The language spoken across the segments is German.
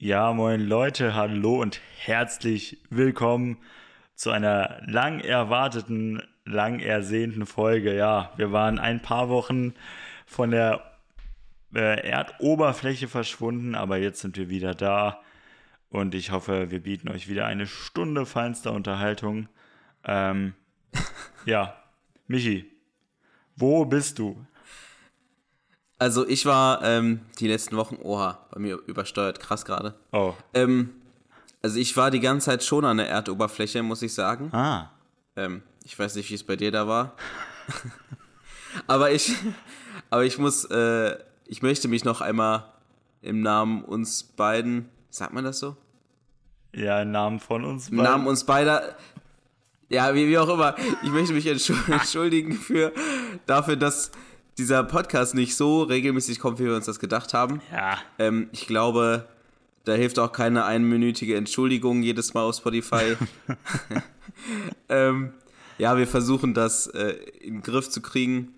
Ja, moin Leute, hallo und herzlich willkommen zu einer lang erwarteten, lang ersehnten Folge. Ja, wir waren ein paar Wochen von der äh, Erdoberfläche verschwunden, aber jetzt sind wir wieder da und ich hoffe, wir bieten euch wieder eine Stunde feinster Unterhaltung. Ähm, ja, Michi, wo bist du? Also ich war ähm, die letzten Wochen, oha, bei mir übersteuert, krass gerade. Oh. Ähm, also ich war die ganze Zeit schon an der Erdoberfläche, muss ich sagen. Ah. Ähm, ich weiß nicht, wie es bei dir da war. aber ich, aber ich muss, äh, ich möchte mich noch einmal im Namen uns beiden, sagt man das so? Ja, im Namen von uns Im Namen uns beider, ja, wie, wie auch immer, ich möchte mich entschuldigen für, dafür, dass dieser Podcast nicht so regelmäßig kommt, wie wir uns das gedacht haben. Ja. Ähm, ich glaube, da hilft auch keine einminütige Entschuldigung jedes Mal auf Spotify. ähm, ja, wir versuchen das äh, in den Griff zu kriegen.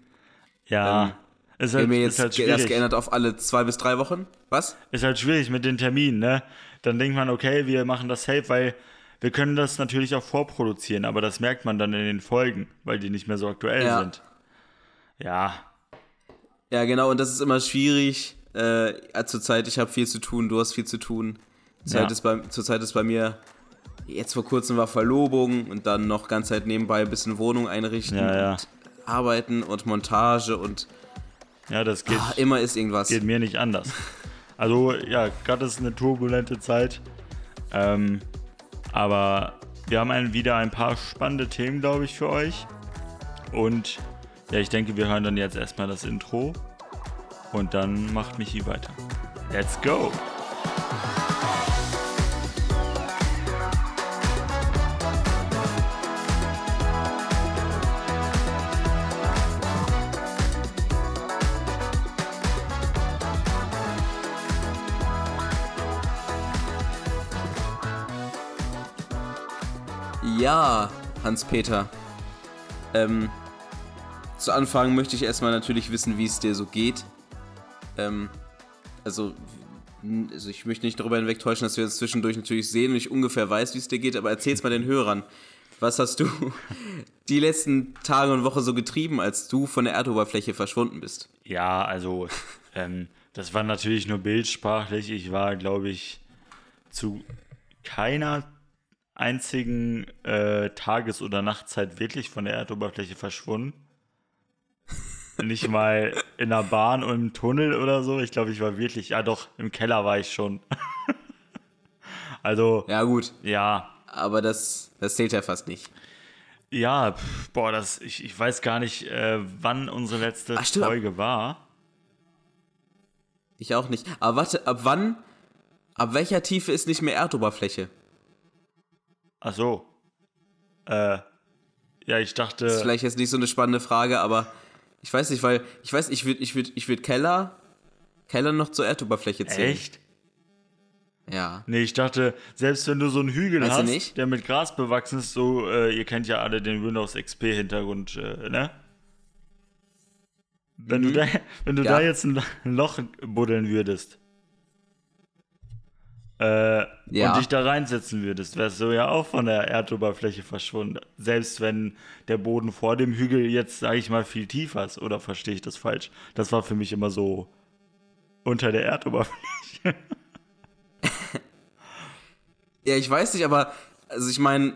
Ja. Ähm, ist wir halt, haben ist jetzt halt ge- das schwierig. geändert auf alle zwei bis drei Wochen. Was? Ist halt schwierig mit den Terminen, ne? Dann denkt man, okay, wir machen das safe, weil wir können das natürlich auch vorproduzieren, aber das merkt man dann in den Folgen, weil die nicht mehr so aktuell Ja. sind. Ja, Ja, genau, und das ist immer schwierig. Äh, ja, zurzeit, ich habe viel zu tun, du hast viel zu tun. Zurzeit, Ja. ist bei, zurzeit ist bei mir, jetzt vor kurzem war Verlobung und dann noch ganz Zeit nebenbei ein bisschen Wohnung einrichten Ja, ja. und arbeiten und Montage und ja, das geht, ah, immer ist irgendwas. geht mir nicht anders. Also, ja, gerade ist eine turbulente Zeit. Ähm, aber wir haben ein, wieder ein paar spannende Themen, glaube ich, für euch. Und ja, ich denke, wir hören dann jetzt erstmal das Intro. Und dann macht Michi weiter. Let's go! Ja, Hans-Peter. Ähm, zu Anfang möchte ich erstmal natürlich wissen, wie es dir so geht. Ähm, also, also ich möchte nicht darüber hinwegtäuschen, dass wir uns zwischendurch natürlich sehen und ich ungefähr weiß, wie es dir geht, aber erzähl's mal den Hörern. Was hast du die letzten Tage und Woche so getrieben, als du von der Erdoberfläche verschwunden bist? Ja, also ähm, das war natürlich nur bildsprachlich. Ich war, glaube ich, zu keiner einzigen äh, Tages- oder Nachtzeit wirklich von der Erdoberfläche verschwunden. Nicht mal in der Bahn und im Tunnel oder so. Ich glaube, ich war wirklich, ja doch, im Keller war ich schon. also, Ja, gut, ja, aber das, das zählt ja fast nicht. ja, pf, boah, das, ich, ich weiß gar nicht, äh, wann unsere letzte Ach, stimmt. Folge war. Ich auch nicht. Aber warte, ab wann, ab welcher Tiefe ist nicht mehr Erdoberfläche? Ach so. Äh, ja, ich dachte. Das ist vielleicht jetzt nicht so eine spannende Frage, aber ich weiß nicht, weil ich weiß, ich würde ich würd, ich würd Keller, Keller noch zur Erdoberfläche zählen. Echt? Ja. Nee, ich dachte, selbst wenn du so einen Hügel du hast, der mit Gras bewachsen ist, so, äh, ihr kennt ja alle den Windows XP-Hintergrund, äh, ne? Wenn du, da, wenn du Mhm. Ja. da jetzt ein Loch buddeln würdest äh, Ja. und dich da reinsetzen würdest, wärst du ja auch von der Erdoberfläche verschwunden. Selbst wenn der Boden vor dem Hügel jetzt, sage ich mal, viel tiefer ist. Oder verstehe ich das falsch? Das war für mich immer so unter der Erdoberfläche. Ja, ich weiß nicht, aber also ich meine,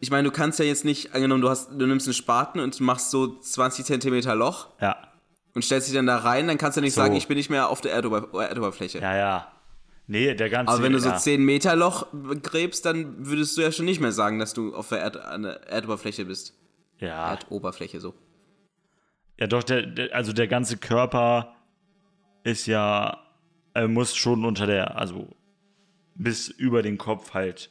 ich meine, du kannst ja jetzt nicht, angenommen, du hast, du nimmst einen Spaten und machst so 20 Zentimeter Loch Ja, und stellst dich dann da rein, dann kannst du nicht So. sagen, ich bin nicht mehr auf der Erdober Erdoberfläche. ja, ja. Nee, der ganze. Aber wenn du so ja. 10 Meter Loch gräbst, dann würdest du ja schon nicht mehr sagen, dass du auf der, Erd an der Erdoberfläche bist. Ja, Erdoberfläche so. ja doch, der, der, also der ganze Körper ist ja, äh, muss schon unter der, also bis über den Kopf halt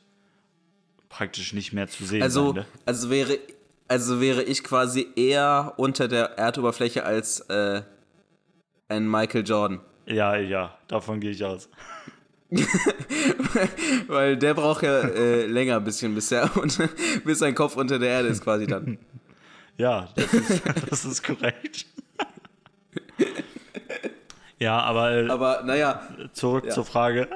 praktisch nicht mehr zu sehen Also, sein. Ne? also wäre also wäre ich quasi eher unter der Erdoberfläche als äh, ein Michael Jordan. Ja, ja, davon gehe ich aus. Weil der braucht ja äh, länger ein bisschen, bis, er, unter- bis sein Kopf unter der Erde ist quasi dann. Ja, das ist, das ist korrekt. ja, aber, äh, Aber naja, zurück ja. zur Frage.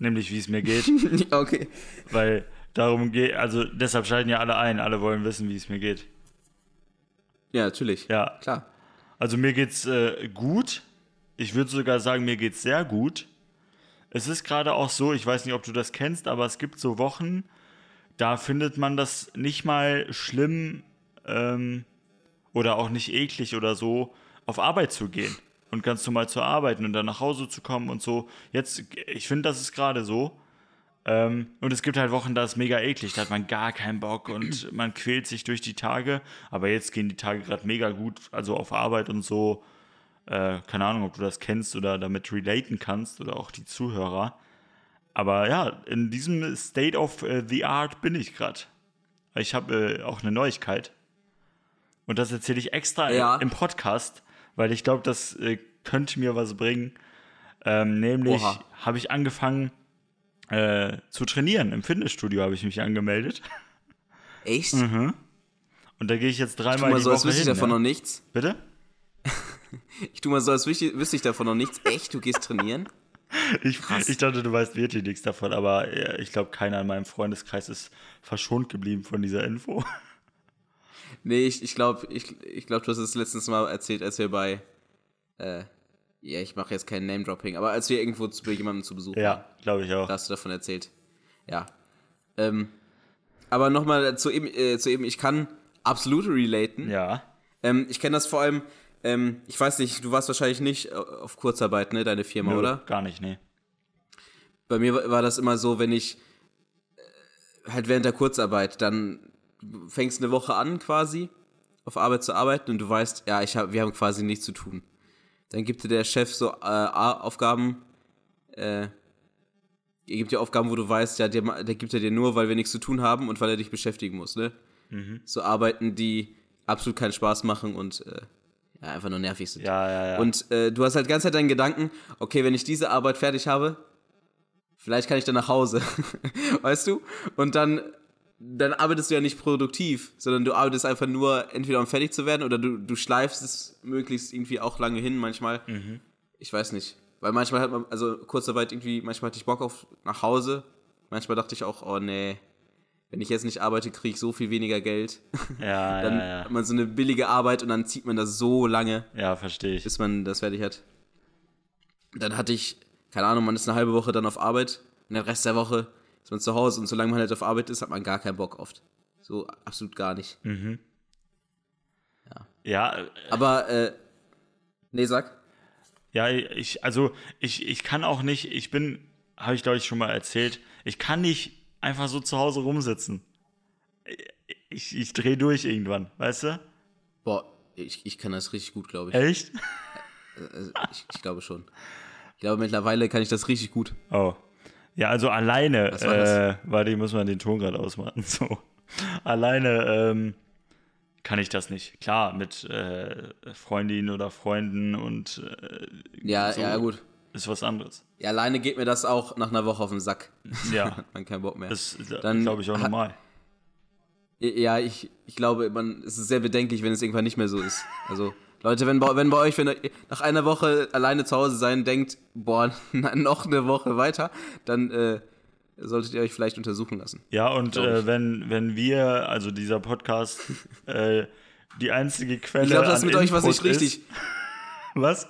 Nämlich, wie es mir geht. okay. Weil darum geht, also deshalb schalten ja alle ein. Alle wollen wissen, wie es mir geht. Ja, natürlich. Ja. Klar. Also mir geht's äh, gut. Ich würde sogar sagen, mir geht's sehr gut. Es ist gerade auch so, ich weiß nicht, ob du das kennst, aber es gibt so Wochen, da findet man das nicht mal schlimm ähm, oder auch nicht eklig oder so, auf Arbeit zu gehen und ganz normal zu arbeiten und dann nach Hause zu kommen und so. Jetzt, ich finde, das ist gerade so. Ähm, und es gibt halt Wochen, da ist mega eklig, da hat man gar keinen Bock und man quält sich durch die Tage. Aber jetzt gehen die Tage gerade mega gut, also auf Arbeit und so. Äh, keine Ahnung, ob du das kennst oder damit relaten kannst oder auch die Zuhörer. Aber ja, in diesem State of äh, the Art bin ich gerade. Ich habe äh, auch eine Neuigkeit. Und das erzähle ich extra Ja. im Podcast, weil ich glaube, das äh, könnte mir was bringen. Ähm, nämlich habe ich angefangen äh, zu trainieren. Im Fitnessstudio habe ich mich angemeldet. Echt? Und da gehe ich jetzt dreimal mal die so, als Woche wüsste ich hin. davon ne? noch nichts. Bitte? Ich tu mal so, als wüsste wüsste ich davon noch nichts. Echt? Du gehst trainieren? Ich, ich dachte, du weißt wirklich nichts davon, aber äh, ich glaube, keiner in meinem Freundeskreis ist verschont geblieben von dieser Info. Nee, ich, ich glaube, ich, ich glaub, du hast es letztens mal erzählt, als wir bei, äh, ja, ich mache jetzt kein Name-Dropping, aber als wir irgendwo zu, bei jemandem zu Besuch waren, Ja, glaube ich auch. da hast du davon erzählt. Ja. Ähm, aber nochmal zu eben, äh, zu eben, ich kann absolut relaten. Ja. Ähm, ich kenne das vor allem, ähm, ich weiß nicht, du warst wahrscheinlich nicht äh, auf Kurzarbeit, ne, deine Firma, Nö, oder? Gar nicht, nee. Bei mir war das immer so, wenn ich äh, halt während der Kurzarbeit, dann du fängst eine Woche an quasi auf Arbeit zu arbeiten und du weißt, ja, ich hab, wir haben quasi nichts zu tun. Dann gibt dir der Chef so äh, Aufgaben, äh, er gibt dir Aufgaben, wo du weißt, ja, der, der gibt er dir nur, weil wir nichts zu tun haben und weil er dich beschäftigen muss, ne? So Arbeiten, die absolut keinen Spaß machen und äh, ja, einfach nur nervig sind. Ja, ja, ja. Und äh, du hast halt die ganze Zeit deinen Gedanken, okay, wenn ich diese Arbeit fertig habe, vielleicht kann ich dann nach Hause. weißt du? Und dann, dann arbeitest du ja nicht produktiv, sondern du arbeitest einfach nur, entweder um fertig zu werden oder du, du schleifst es möglichst irgendwie auch lange hin, manchmal. Ich weiß nicht. Weil manchmal hat man, also Kurzarbeit irgendwie, manchmal hatte ich Bock auf nach Hause. Manchmal dachte ich auch, oh nee, wenn ich jetzt nicht arbeite, kriege ich so viel weniger Geld. ja, dann ja, ja. hat man so eine billige Arbeit und dann zieht man das so lange Ja, verstehe ich. bis man das fertig hat. Dann hatte ich, keine Ahnung, man ist eine halbe Woche dann auf Arbeit und den Rest der Woche ist man zu Hause und solange man halt auf Arbeit ist, hat man gar keinen Bock oft. So absolut gar nicht. Ja, äh, Aber, äh, nee, sag. ja, ich, also ich, ich kann auch nicht, ich bin, habe ich glaube ich schon mal erzählt, ich kann nicht einfach so zu Hause rumsitzen. Ich, ich drehe durch irgendwann, weißt du? Boah, ich, ich kann das richtig gut, glaube ich. Echt? Also, ich. Ich glaube schon. Ich glaube, mittlerweile kann ich das richtig gut. Oh. Ja, also alleine, Was war das? äh, warte, ich muss mal den Ton gerade ausmachen. So. Alleine ähm, kann ich das nicht. Klar, mit äh, Freundinnen oder Freunden und äh, Ja, so ja, gut. Ist was anderes. Ja, alleine geht mir das auch nach einer Woche auf den Sack. Ja, Hat man keinen Bock mehr. das ist, Dann glaube ich, auch normal. Ja, ich, ich glaube, man, es ist sehr bedenklich, wenn es irgendwann nicht mehr so ist. Also, Leute, wenn bei, wenn bei euch, wenn ihr nach einer Woche alleine zu Hause sein denkt, boah, noch eine Woche weiter, dann äh, solltet ihr euch vielleicht untersuchen lassen. Ja, und äh, wenn, wenn wir, also dieser Podcast, äh, die einzige Quelle Ich glaube, das ist mit euch was Input nicht richtig. Was?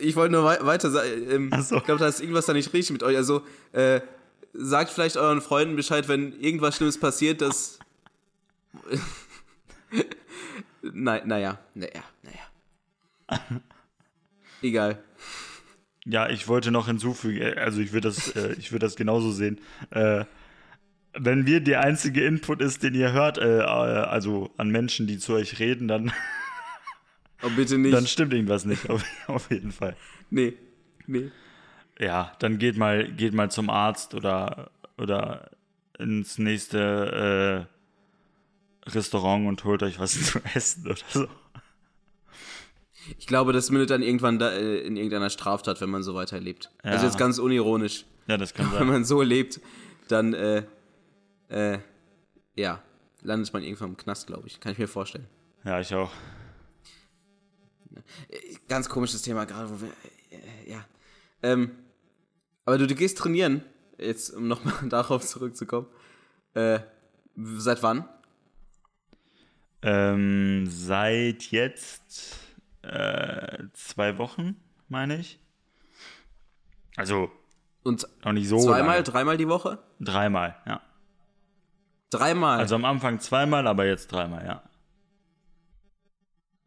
Ich wollte nur wei weiter sagen, ähm, so. ich glaube, da ist irgendwas da nicht richtig mit euch. Also, äh, sagt vielleicht euren Freunden Bescheid, wenn irgendwas Schlimmes passiert, dass. Nein, naja, naja, naja. Egal. Ja, ich wollte noch hinzufügen, äh, also ich würde das, äh, ich würde das genauso sehen. Äh, wenn wir der einzige Input ist, den ihr hört, äh, äh, also an Menschen, die zu euch reden, dann, Oh, bitte nicht. dann stimmt irgendwas nicht, auf, auf jeden Fall. nee, nee. Ja, dann geht mal, geht mal zum Arzt oder, oder ins nächste äh, Restaurant und holt euch was zu essen oder so. Ich glaube, das mündet dann irgendwann da, äh, in irgendeiner Straftat, wenn man so weiterlebt. Also Ja. jetzt ganz unironisch. Ja, das kann Wenn sein. man so lebt, dann, äh, äh, ja, landet man irgendwann im Knast, glaube ich. Kann ich mir vorstellen. Ja, ich auch. Ganz komisches Thema gerade, wo wir, äh, ja. Ähm, Aber du, du gehst trainieren, jetzt um nochmal darauf zurückzukommen. Äh, seit wann? Ähm, seit jetzt äh, zwei Wochen, meine ich. Also Und noch nicht so zweimal, lange. dreimal die Woche? Dreimal, ja. Dreimal. Also am Anfang zweimal, aber jetzt dreimal, ja.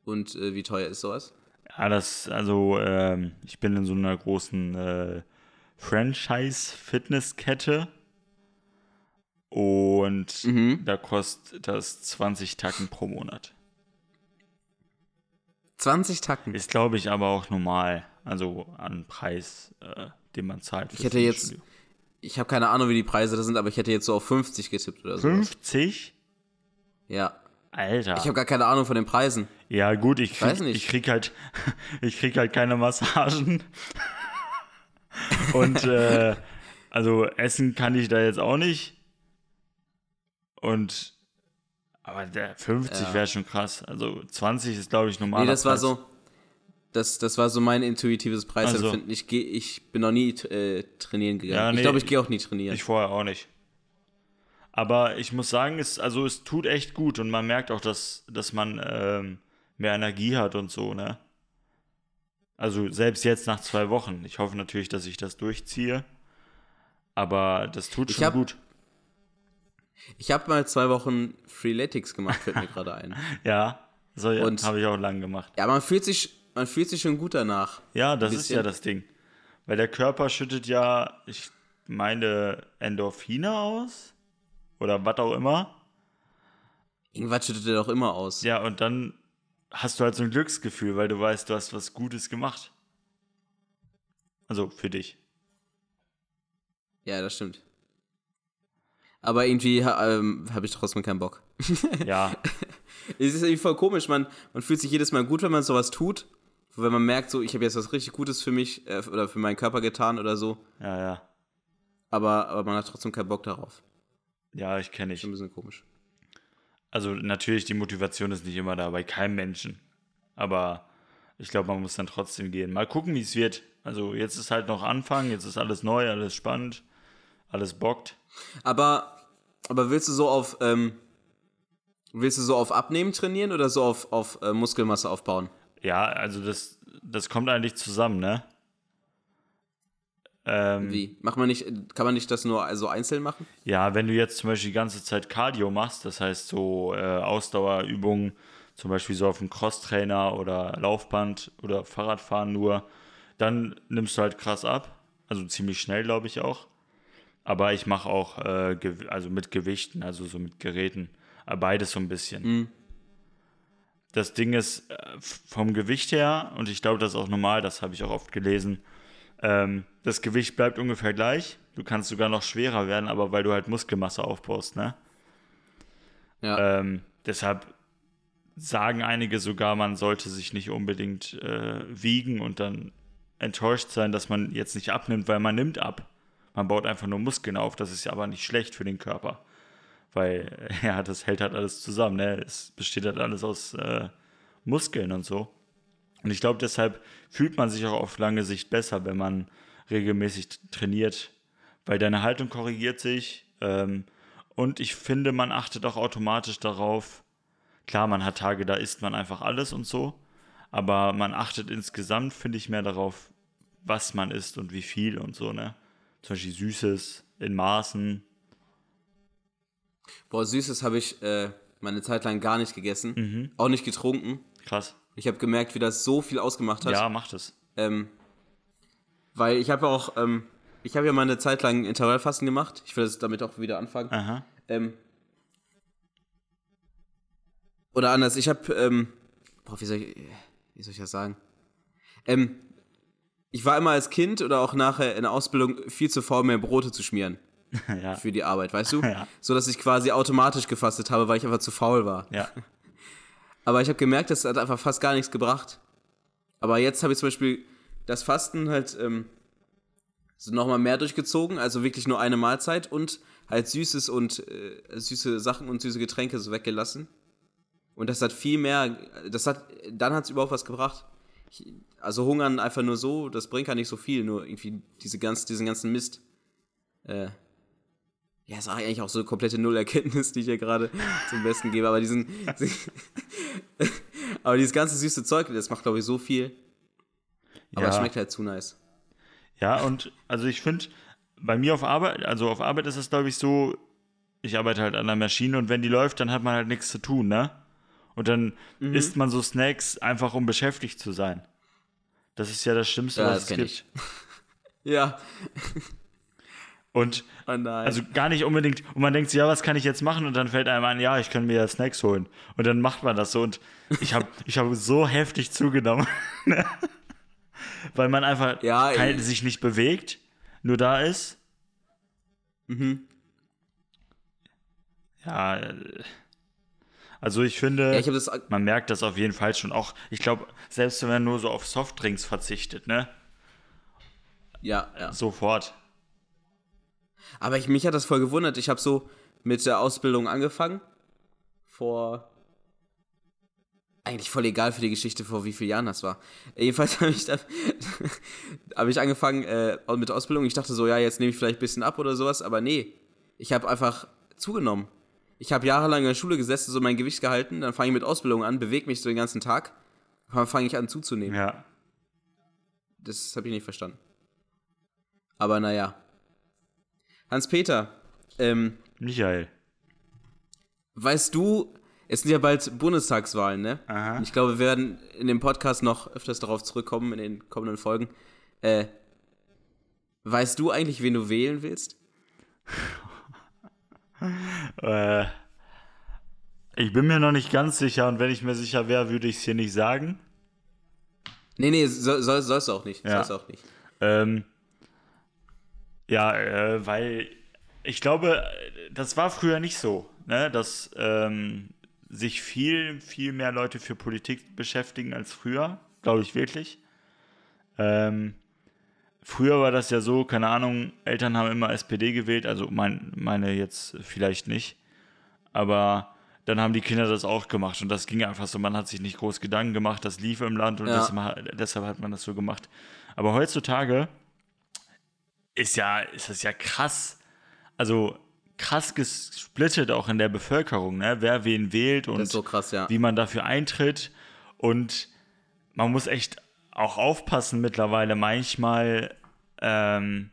Und äh, wie teuer ist sowas? Ja, das, also, ähm, ich bin in so einer großen äh, Franchise-Fitnesskette und Mhm. da kostet das 20 Tacken pro Monat. 20 Tacken. Ist, glaube ich, aber auch normal, also an Preis, äh, den man zahlt. Ich hätte jetzt- Fitnessstudio. Ich habe keine Ahnung, wie die Preise da sind, aber ich hätte jetzt so auf 50 getippt oder so. 50? Ja. Alter. Ich habe gar keine Ahnung von den Preisen. Ja, gut, ich krieg, ich krieg halt, ich krieg halt keine Massagen. Und äh, also essen kann ich da jetzt auch nicht. Und aber der 50 Ja. wäre schon krass. Also 20 ist, glaube ich, normal. Nee, das war so. Das, das war so mein intuitives Preisempfinden. Ich, geh, ich bin noch nie äh, trainieren gegangen. Ja, nee, ich glaube, ich gehe auch nie trainieren. Ich vorher auch nicht. Aber ich muss sagen, es, also es tut echt gut und man merkt auch, dass, dass man ähm, mehr Energie hat und so, ne? Also selbst jetzt nach zwei Wochen. Ich hoffe natürlich, dass ich das durchziehe. Aber das tut Ich schon hab- gut. Ich habe mal zwei Wochen Freeletics gemacht, fällt mir gerade ein. Ja, so habe ich auch lang gemacht. Ja, man fühlt sich, man fühlt sich schon gut danach. Ja, das ist ja das Ding. Weil der Körper schüttet ja, ich meine, Endorphine aus. Oder was auch immer. Irgendwas schüttet er doch immer aus. Ja, und dann hast du halt so ein Glücksgefühl, weil du weißt, du hast was Gutes gemacht. Also für dich. Ja, das stimmt. Aber irgendwie ähm, habe ich trotzdem keinen Bock. Ja, Es ist irgendwie voll komisch, man, man fühlt sich jedes Mal gut, wenn man sowas tut. Wenn man merkt, so, ich habe jetzt was richtig Gutes für mich äh, oder für meinen Körper getan oder so. ja, ja. Aber, aber man hat trotzdem keinen Bock darauf. Ja, ich kenne ich. Schon ein bisschen komisch. Also natürlich, die Motivation ist nicht immer da, bei keinem Menschen. Aber ich glaube, man muss dann trotzdem gehen. Mal gucken, wie es wird. Also jetzt ist halt noch Anfang, jetzt ist alles neu, alles spannend, alles bockt. Aber, aber willst du so auf, ähm, willst du so auf Abnehmen trainieren oder so auf, auf äh, Muskelmasse aufbauen? Ja, also das, das kommt eigentlich zusammen, ne? Ähm, Wie? Macht man nicht, kann man nicht das nur so einzeln machen? Ja, wenn du jetzt zum Beispiel die ganze Zeit Cardio machst, das heißt so äh, Ausdauerübungen, zum Beispiel so auf dem Crosstrainer oder Laufband oder Fahrradfahren nur, dann nimmst du halt krass ab. Also ziemlich schnell, glaube ich auch. Aber ich mache auch äh, also mit Gewichten, also so mit Geräten. Beides so ein bisschen. Das Ding ist, äh, vom Gewicht her, und ich glaube, das ist auch normal, das habe ich auch oft gelesen, ähm, das Gewicht bleibt ungefähr gleich. Du kannst sogar noch schwerer werden, aber weil du halt Muskelmasse aufbaust, ne? Ja. Ähm, deshalb sagen einige sogar, man sollte sich nicht unbedingt äh, wiegen und dann enttäuscht sein, dass man jetzt nicht abnimmt, weil man nimmt ab. Man baut einfach nur Muskeln auf. Das ist ja aber nicht schlecht für den Körper. Weil, ja, das hält halt alles zusammen. Ne? Es besteht halt alles aus äh, Muskeln und so. Und ich glaube, deshalb fühlt man sich auch auf lange Sicht besser, wenn man regelmäßig trainiert, weil deine Haltung korrigiert sich. Ähm, und ich finde, man achtet auch automatisch darauf. Klar, man hat Tage, da isst man einfach alles und so. Aber man achtet insgesamt, finde ich, mehr darauf, was man isst und wie viel und so, ne? Zum Beispiel Süßes in Maßen. Boah, Süßes habe ich äh, meine Zeit lang gar nicht gegessen. Auch nicht getrunken. Krass. Ich habe gemerkt, wie das so viel ausgemacht hat. Ja, macht es. Ähm, weil ich habe ja auch, ähm, ich habe ja mal eine Zeit lang Intervallfasten gemacht. Ich will das damit auch wieder anfangen. Aha. Ähm, oder anders, ich habe, ähm, boah, wie soll ich, wie soll ich das sagen? Ähm, ich war immer als Kind oder auch nachher in der Ausbildung viel zu faul, mir Brote zu schmieren ja. für die Arbeit, weißt du? Ja. So dass ich quasi automatisch gefastet habe, weil ich einfach zu faul war. Ja. Aber ich habe gemerkt, das hat einfach fast gar nichts gebracht. Aber jetzt habe ich zum Beispiel das Fasten halt ähm, so nochmal mehr durchgezogen, also wirklich nur eine Mahlzeit und halt Süßes und äh, süße Sachen und süße Getränke so weggelassen. Und das hat viel mehr, das hat, dann hat es überhaupt was gebracht. also hungern einfach nur so, das bringt gar nicht so viel, nur irgendwie diese ganz, diesen ganzen Mist. Äh, ja, ist eigentlich auch so eine komplette Nullerkenntnis, die ich hier gerade zum Besten gebe, aber diesen, aber dieses ganze süße Zeug, das macht, glaube ich, so viel. Aber Ja. es schmeckt halt zu nice. Ja, und also ich finde, bei mir auf Arbeit, also auf Arbeit ist es, glaube ich, so, ich arbeite halt an der Maschine und wenn die läuft, dann hat man halt nichts zu tun, ne? Und dann Mhm. isst man so Snacks einfach, um beschäftigt zu sein. Das ist ja das Schlimmste, Ja, was das es gibt. ich. Ja, Und oh also gar nicht unbedingt, und man denkt sich, ja, was kann ich jetzt machen? Und dann fällt einem ein, ja, ich kann mir ja Snacks holen. Und dann macht man das so. Und ich habe ich hab so heftig zugenommen. Weil man einfach Ja, kein, sich nicht bewegt, nur da ist. mhm. Ja, äh, also ich finde, Ja, ich das. man merkt das auf jeden Fall schon auch. Ich glaube, selbst wenn man nur so auf Softdrinks verzichtet, ne? Ja, ja. Sofort. Aber ich, mich hat das voll gewundert. Ich habe so mit der Ausbildung angefangen. Vor. Eigentlich voll egal für die Geschichte, vor wie vielen Jahren das war. Jedenfalls habe ich, hab ich angefangen äh, mit der Ausbildung. Ich dachte so, ja, jetzt nehme ich vielleicht ein bisschen ab oder sowas. Aber nee, ich habe einfach zugenommen. Ich habe jahrelang in der Schule gesessen, so mein Gewicht gehalten. Dann fange ich mit Ausbildung an, bewege mich so den ganzen Tag. Dann fange ich an zuzunehmen. Ja. Das habe ich nicht verstanden. Aber naja. Hans-Peter, ähm, Michael. weißt du, es sind ja bald Bundestagswahlen, ne? Aha. Und Ich glaube, wir werden in dem Podcast noch öfters darauf zurückkommen, in den kommenden Folgen. Äh, weißt du eigentlich, wen du wählen willst? Äh, ich bin mir noch nicht ganz sicher und wenn ich mir sicher wäre, würde ich es hier nicht sagen. Nee, nee, soll, soll, sollst du auch nicht. Ja. Sollst du auch nicht. Ähm, ja, äh, weil ich glaube, das war früher nicht so, ne? dass ähm, sich viel, viel mehr Leute für Politik beschäftigen als früher, glaube ich wirklich. Ähm, früher war das ja so, keine Ahnung, Eltern haben immer SPD gewählt, also mein, meine jetzt vielleicht nicht, aber dann haben die Kinder das auch gemacht und das ging einfach so, man hat sich nicht groß Gedanken gemacht, das lief im Land und Ja. deshalb, deshalb hat man das so gemacht. Aber heutzutage ist ja, ist das ja krass, also krass gesplittet auch in der Bevölkerung, ne? wer wen wählt und so krass, ja. wie man dafür eintritt. Und man muss echt auch aufpassen mittlerweile manchmal, ähm,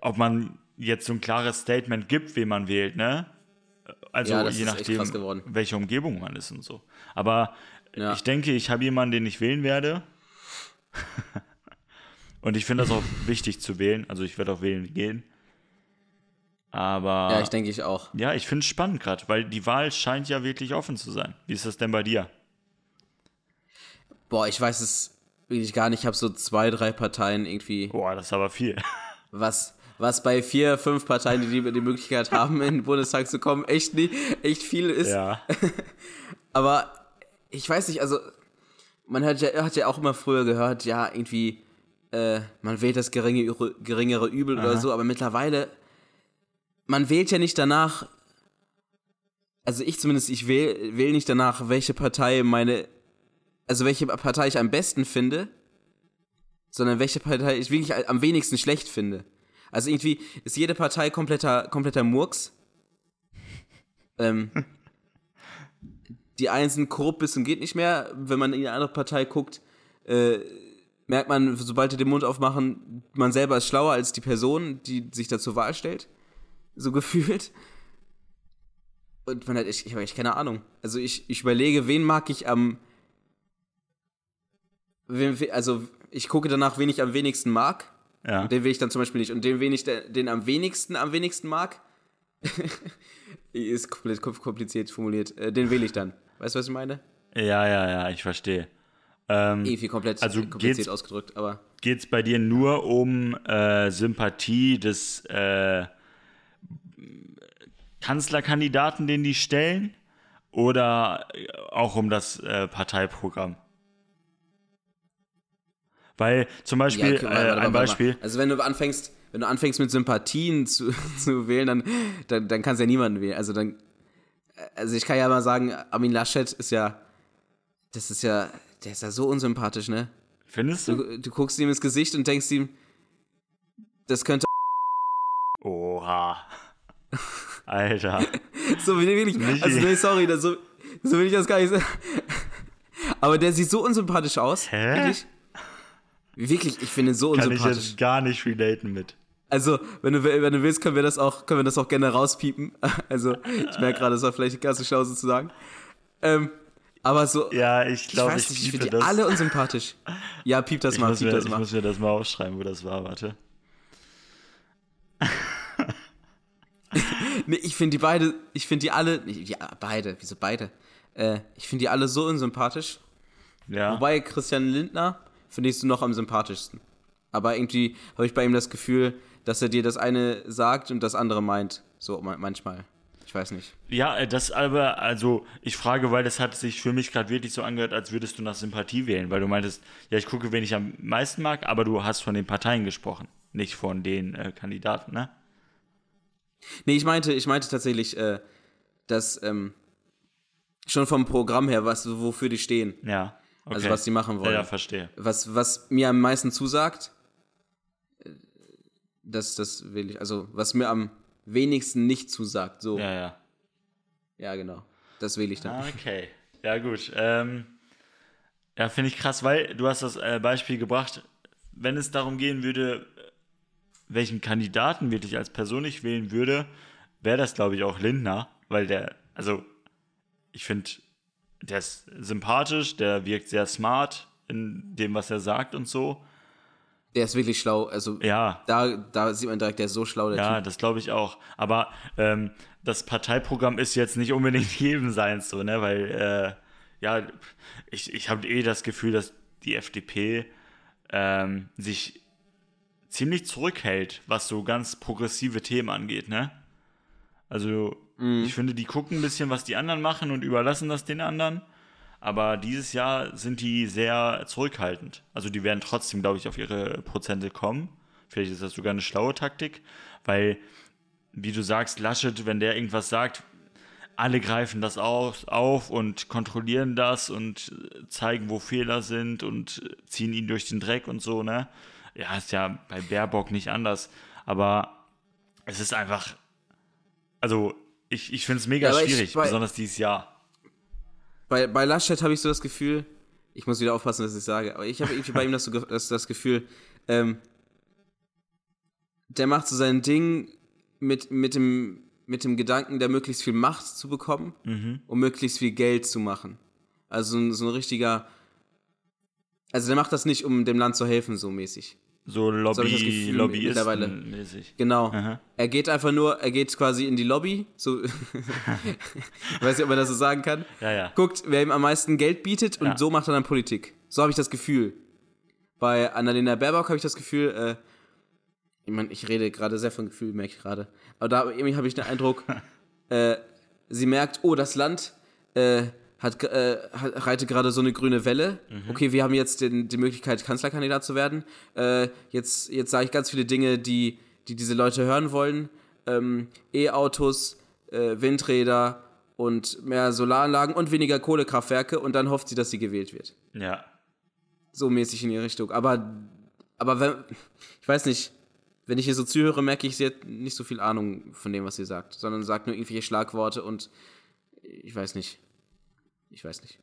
ob man jetzt so ein klares Statement gibt, wen man wählt, ne? Also Ja, je nachdem, welche Umgebung man ist und so. Aber Ja. ich denke, ich habe jemanden, den ich wählen werde. und ich finde das auch wichtig zu wählen. Also ich werde auch wählen gehen. Aber Ja, ich denke ich auch. ja, ich finde es spannend gerade, weil die Wahl scheint ja wirklich offen zu sein. Wie ist das denn bei dir? Boah, ich weiß es wirklich gar nicht. Ich habe so zwei, drei Parteien irgendwie. Boah, das ist aber viel. was, was bei vier, fünf Parteien, die die, die Möglichkeit haben, in den Bundestag zu kommen, echt, nie, echt viel ist. Ja. Aber ich weiß nicht, also man hat ja, hat ja auch immer früher gehört, ja, irgendwie, äh, man wählt das geringe, geringere Übel oder so, aber mittlerweile, man wählt ja nicht danach, also ich zumindest, ich wähle wähl nicht danach, welche Partei meine, also welche Partei ich am besten finde, sondern welche Partei ich wirklich am wenigsten schlecht finde. Also irgendwie ist jede Partei kompletter, kompletter Murks. Ähm, die einen sind korrupt bis zum geht nicht mehr. Wenn man in eine andere Partei guckt, äh, merkt man, sobald die den Mund aufmachen, man selber ist schlauer als die Person, die sich da zur Wahl stellt. So gefühlt. Und man hat, ich, ich habe echt keine Ahnung. Also ich, ich überlege, wen mag ich am. Wen, also ich gucke danach, wen ich am wenigsten mag. Ja. Den will ich dann zum Beispiel nicht. Und den, wen ich de- den am wenigsten am wenigsten mag, ist komplett kompliziert formuliert. Äh, Den wähle ich dann. Weißt du, was ich meine? Ja, ja, ja, ich verstehe. Ähm, Irgendwie komplett Also kompliziert geht's- ausgedrückt, aber. Geht es bei dir nur um äh, Sympathie des äh, Kanzlerkandidaten, den die stellen? Oder äh, auch um das äh, Parteiprogramm? Weil zum Beispiel, okay, äh, warte, warte, ein warte, warte. Beispiel, Also wenn du anfängst, wenn du anfängst mit Sympathien zu, zu wählen, dann, dann, dann kannst du ja niemanden wählen. Also dann, also ich kann ja mal sagen, Armin Laschet ist ja, das ist ja, der ist ja so unsympathisch, ne? Findest du? Du, du guckst ihm ins Gesicht und denkst ihm, das könnte. Oha. Alter. So will ich. Also, nee, sorry, das, so, so will ich das gar nicht sagen. Aber der sieht so unsympathisch aus. Hä? Wirklich? Wirklich, ich finde ihn so Kann ich unsympathisch. jetzt gar nicht relaten mit. Also, wenn du, wenn du willst, können wir das auch, können wir das auch gerne rauspiepen. Also, ich merke gerade, das war vielleicht ganz so schlau so zu sagen. Ähm, aber so, Ja, ich ich glaube, weiß ich, nicht, ich piepe finde die alle unsympathisch. Ja, piep das ich, mal, piep mir, das ich mal. muss mir das mal aufschreiben, wo das war, warte. Nee, ich finde die beide, ich finde die alle, nicht, ja, beide, wieso beide? Äh, ich finde die alle so unsympathisch. Ja. Wobei Christian Lindner finde ich so noch am sympathischsten. Aber irgendwie habe ich bei ihm das Gefühl, dass er dir das eine sagt und das andere meint. So ma- manchmal. Ich weiß nicht. Ja, äh, das aber, also ich frage, weil das hat sich für mich gerade wirklich so angehört, als würdest du nach Sympathie wählen, weil du meintest, ja, ich gucke, wen ich am meisten mag, aber du hast von den Parteien gesprochen, nicht von den äh, Kandidaten, ne? Nee, ich meinte, ich meinte tatsächlich, äh, dass ähm, schon vom Programm her, was, wofür die stehen. Ja. Okay. Also was die machen wollen. Ja, ja, verstehe. Was, was mir am meisten zusagt, äh, das, das will ich, also was mir am wenigsten nicht zusagt. So, ja, Ja, ja. genau. Das wähle ich dann. Ah, Okay. Ja, gut. Ähm, ja, finde ich krass, weil du hast das äh, Beispiel gebracht, wenn es darum gehen würde, welchen Kandidaten wirklich als Person ich wählen würde, wäre das, glaube ich, auch Lindner, weil der, also, ich finde, der ist sympathisch, der wirkt sehr smart in dem, was er sagt und so. Der ist wirklich schlau. Also Ja, da, da sieht man direkt, der ist so schlau, der ja, Typ. das glaube ich auch. Aber ähm, das Parteiprogramm ist jetzt nicht unbedingt jedem seins so, ne? Weil, äh, ja, ich, ich habe eh das Gefühl, dass die FDP ähm, sich ziemlich zurückhält, was so ganz progressive Themen angeht, ne? Also, ich finde, die gucken ein bisschen, was die anderen machen und überlassen das den anderen. Aber dieses Jahr sind die sehr zurückhaltend. Also die werden trotzdem, glaube ich, auf ihre Prozente kommen. Vielleicht ist das sogar eine schlaue Taktik, weil, wie du sagst, Laschet, wenn der irgendwas sagt, alle greifen das auf, auf und kontrollieren das und zeigen, wo Fehler sind und ziehen ihn durch den Dreck und so, ne? Ja, ist ja bei Baerbock nicht anders. Aber es ist einfach, also ich, ich finde es mega Ja, ich- schwierig, bei- besonders dieses Jahr. Bei, bei Laschet habe ich so das Gefühl, ich muss wieder aufpassen, was ich sage, aber ich habe irgendwie bei ihm das, so, das, das Gefühl, ähm, der macht so sein Ding mit, mit, dem, mit dem Gedanken, der möglichst viel Macht zu bekommen, um möglichst viel Geld zu machen. Also so ein, so ein richtiger. Also der macht das nicht, um dem Land zu helfen, so mäßig. So Lobby, Gefühl mittlerweile. Lobbyisten-mäßig. Genau. Aha. Er geht einfach nur, er geht quasi in die Lobby, so, ich weiß nicht, ob man das so sagen kann. Ja, ja. Guckt, wer ihm am meisten Geld bietet und Ja. so macht er dann Politik. So habe ich das Gefühl. Bei Annalena Baerbock habe ich das Gefühl, äh, ich meine, ich rede gerade sehr von Gefühl, merke ich gerade. Aber da irgendwie habe ich den Eindruck, äh, sie merkt, oh, das Land äh, hat, äh, hat, reitet gerade so eine grüne Welle. Okay, wir haben jetzt den, die Möglichkeit, Kanzlerkandidat zu werden. Äh, jetzt jetzt sage ich ganz viele Dinge, die, die diese Leute hören wollen. Ähm, E-Autos, äh, Windräder und mehr Solaranlagen und weniger Kohlekraftwerke und dann hofft sie, dass sie gewählt wird. Ja. So mäßig in die Richtung. Aber, aber wenn, ich weiß nicht, wenn ich hier so zuhöre, merke ich, sie hat nicht so viel Ahnung von dem, was sie sagt, sondern sagt nur irgendwelche Schlagworte und ich weiß nicht. Ich weiß nicht.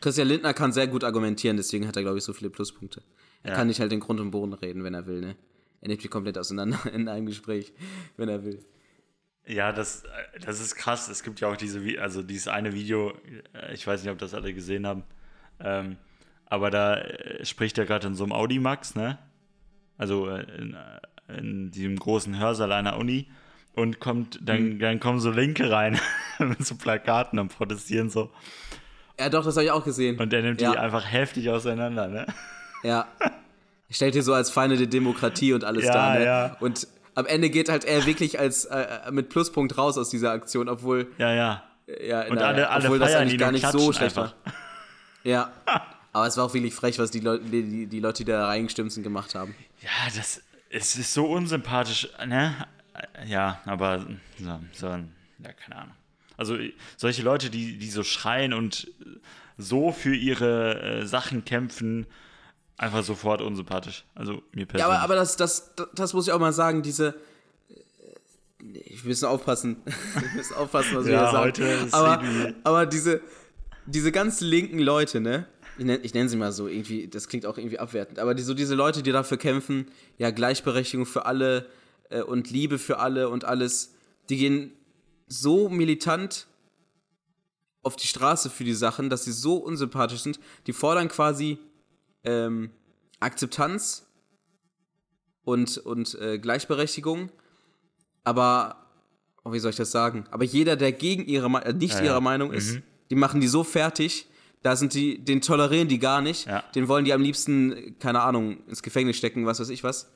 Christian Lindner kann sehr gut argumentieren, deswegen hat er, glaube ich, so viele Pluspunkte. Er Ja. kann nicht halt den Grund und Boden reden, wenn er will, ne? Er nimmt die komplett auseinander in einem Gespräch, wenn er will. Ja, das, das ist krass. Es gibt ja auch diese, also dieses eine Video, äh, ich weiß nicht, ob das alle gesehen haben, ähm, aber da äh, spricht er gerade in so einem Audi Max, ne? Also äh, in, äh, in diesem großen Hörsaal einer Uni und kommt, dann, dann kommen so Linke rein mit so Plakaten und protestieren so. Ja, doch, das habe ich auch gesehen. Und er nimmt ja. die einfach heftig auseinander, ne? Ja. Stellt dir so als Feinde der Demokratie und alles Ja, da, ne? ja. Und am Ende geht halt er wirklich als äh, mit Pluspunkt raus aus dieser Aktion, obwohl Ja, ja. ja, Und na, alle, alle obwohl das feiern eigentlich ihn gar nicht so schlecht einfach. war. Ja. Aber es war auch wirklich frech, was die, Leute, die, die Leute, die da reingestimmt sind, gemacht haben. Ja, das es ist so unsympathisch, ne? Ja, aber so, so ja, keine Ahnung. Also solche Leute, die, die so schreien und so für ihre äh, Sachen kämpfen, einfach sofort unsympathisch. Also mir persönlich. Ja, aber, aber das, das, das muss ich auch mal sagen, diese. äh, Wir müssen aufpassen. Wir müssen aufpassen, was wir Ja, hier sagen. aber, aber diese, diese ganz linken Leute, ne? Ich nenne, ich nenne sie mal so, irgendwie, das klingt auch irgendwie abwertend, aber die, so diese Leute, die dafür kämpfen, ja, Gleichberechtigung für alle äh, und Liebe für alle und alles, die gehen so militant auf die Straße für die Sachen, dass sie so unsympathisch sind, die fordern quasi ähm, Akzeptanz und, und äh, Gleichberechtigung, aber, oh, wie soll ich das sagen? Aber jeder, der gegen ihre, äh, nicht Ja, ja. ihrer Meinung ist, die machen die so fertig, da sind die, den tolerieren die gar nicht, Ja. den wollen die am liebsten, keine Ahnung, ins Gefängnis stecken, was weiß ich was,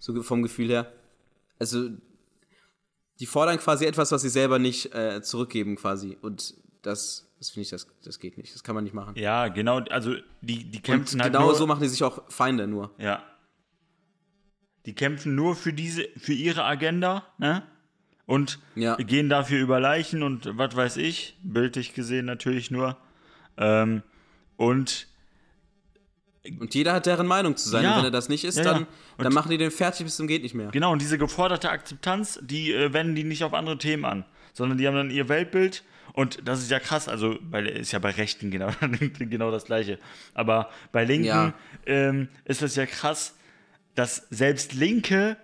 so vom Gefühl her. Also, die fordern quasi etwas, was sie selber nicht äh, zurückgeben quasi und das, das finde ich, das, das geht nicht, das kann man nicht machen. ja, genau, also die, die Und kämpfen halt genau nur, so machen die sich auch Feinde nur. Ja. Die kämpfen nur für diese, für ihre Agenda, ne? Und Ja. gehen dafür über Leichen und was weiß ich, bildlich gesehen natürlich nur. Ähm, und Und jeder hat deren Meinung zu sein. Ja. Und wenn er das nicht ist, Ja, dann, dann machen die den fertig bis zum geht nicht mehr. genau, und diese geforderte Akzeptanz, die äh, wenden die nicht auf andere Themen an, sondern die haben dann ihr Weltbild und das ist ja krass, also bei, ist ja bei Rechten genau, genau das gleiche. Aber bei Linken Ja. ähm, ist es ja krass, dass selbst Linke,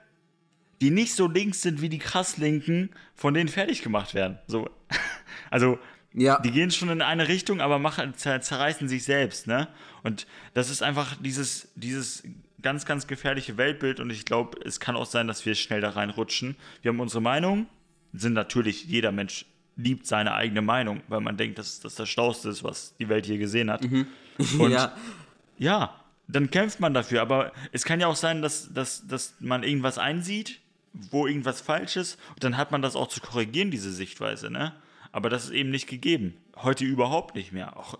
die nicht so links sind wie die krass Linken, von denen fertig gemacht werden. So. Also Ja. die gehen schon in eine Richtung, aber machen, zer zerreißen sich selbst, ne? Und das ist einfach dieses, dieses ganz, ganz gefährliche Weltbild und ich glaube, es kann auch sein, dass wir schnell da reinrutschen. Wir haben unsere Meinung, sind natürlich, jeder Mensch liebt seine eigene Meinung, weil man denkt, dass das das Schlauste ist, was die Welt je gesehen hat. Und ja. ja, dann kämpft man dafür. Aber es kann ja auch sein, dass, dass, dass man irgendwas einsieht, wo irgendwas falsch ist. Und dann hat man das auch zu korrigieren, diese Sichtweise. Ne? Aber das ist eben nicht gegeben. Heute überhaupt nicht mehr. Auch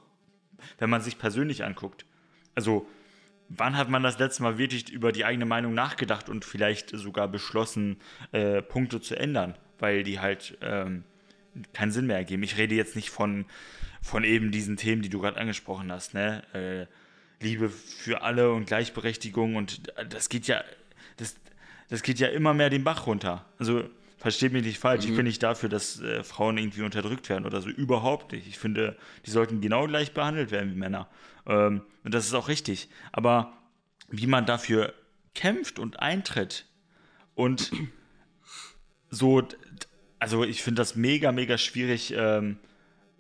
wenn man sich persönlich anguckt. Also, wann hat man das letzte Mal wirklich über die eigene Meinung nachgedacht und vielleicht sogar beschlossen, äh, Punkte zu ändern? Weil die halt ähm, keinen Sinn mehr ergeben. Ich rede jetzt nicht von, von eben diesen Themen, die du gerade angesprochen hast, ne? Äh, Liebe für alle und Gleichberechtigung und das geht ja, das, das geht ja immer mehr den Bach runter. Also versteht mich nicht falsch, ich bin nicht dafür, dass äh, Frauen irgendwie unterdrückt werden oder so, überhaupt nicht. Ich finde, die sollten genau gleich behandelt werden wie Männer. Ähm, und das ist auch richtig. Aber wie man dafür kämpft und eintritt und so, also ich finde das mega, mega schwierig. Ähm,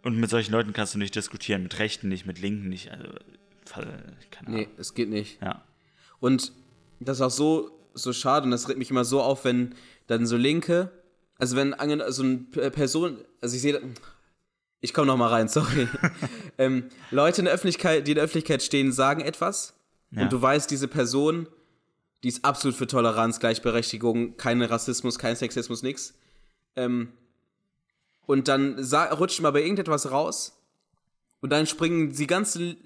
und mit solchen Leuten kannst du nicht diskutieren, mit Rechten nicht, mit Linken nicht. Also, keine Ahnung. Nee, es geht nicht. Ja. Und das ist auch so, so schade und das regt mich immer so auf, wenn dann so Linke, also wenn so eine Person, also ich sehe, ich komme noch mal rein, sorry. ähm, Leute in der Öffentlichkeit, die in der Öffentlichkeit stehen, sagen etwas Ja. und du weißt, diese Person, die ist absolut für Toleranz, Gleichberechtigung, kein Rassismus, kein Sexismus, nix. Ähm, und dann rutscht mal bei irgendetwas raus und dann springen die ganzen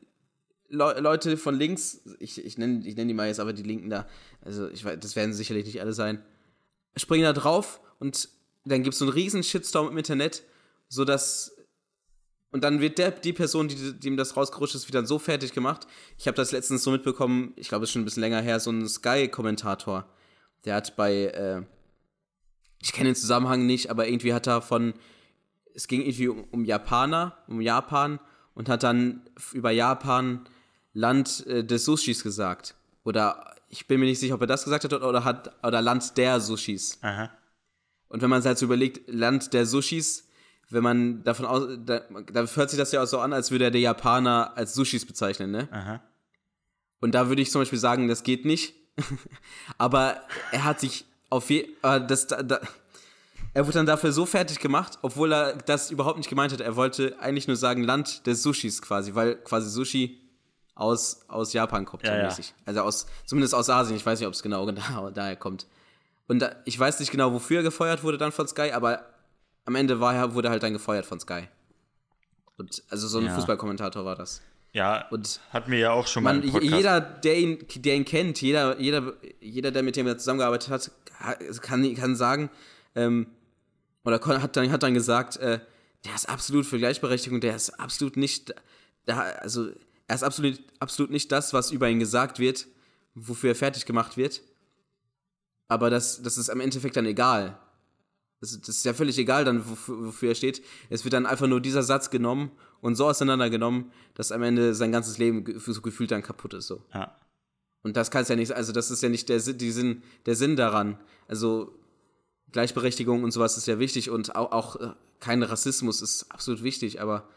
Le Leute von links, ich, ich nenne ich nenn die mal jetzt aber die Linken da, also ich weiß, das werden sicherlich nicht alle sein, springen da drauf und dann gibt es so einen riesen Shitstorm im Internet, sodass und dann wird der, die Person, die, die ihm das rausgerutscht ist, wieder so fertig gemacht. Ich habe das letztens so mitbekommen, ich glaube, das ist schon ein bisschen länger her, so ein Sky-Kommentator, der hat bei, äh, ich kenne den Zusammenhang nicht, aber irgendwie hat er von, es ging irgendwie um, um Japaner, um Japan und hat dann über Japan Land äh, des Sushis gesagt. Oder ich bin mir nicht sicher, ob er das gesagt hat oder hat oder Land der Sushis. Aha. Und wenn man sich halt so überlegt, Land der Sushis, wenn man davon aus, da, da hört sich das ja auch so an, als würde er die Japaner als Sushis bezeichnen, ne? Aha. Und da würde ich zum Beispiel sagen, das geht nicht. Aber er hat sich auf je, äh, das, da, da, er wurde dann dafür so fertig gemacht, obwohl er das überhaupt nicht gemeint hat. Er wollte eigentlich nur sagen Land des Sushis quasi, weil quasi Sushi aus, aus Japan kommt. Ja, ja. Also aus, zumindest aus Asien. Ich weiß nicht, ob es genau da, daher kommt. Und da, ich weiß nicht genau, wofür er gefeuert wurde dann von Sky, aber am Ende war er, wurde er halt dann gefeuert von Sky. Und also so ein Ja. Fußballkommentator war das. Ja, Und hatten wir ja auch schon mal man, Podcast. jeder, der ihn, der ihn kennt, jeder, jeder, jeder, der mit dem er zusammengearbeitet hat, ha- kann, kann sagen, ähm, oder hat dann, hat dann gesagt, äh, der ist absolut für Gleichberechtigung, der ist absolut nicht da, also er ist absolut, absolut nicht das, was über ihn gesagt wird, wofür er fertig gemacht wird. Aber das, das ist am Endeffekt dann egal. Das, das ist ja völlig egal dann, wofür, wofür er steht. Es wird dann einfach nur dieser Satz genommen und so auseinandergenommen, dass am Ende sein ganzes Leben so gefühlt dann kaputt ist. So. Ja. Und das kann es ja nicht, also das ist ja nicht der, die Sinn, der Sinn daran. Also Gleichberechtigung und sowas ist ja wichtig und auch, auch äh, kein Rassismus ist absolut wichtig, aber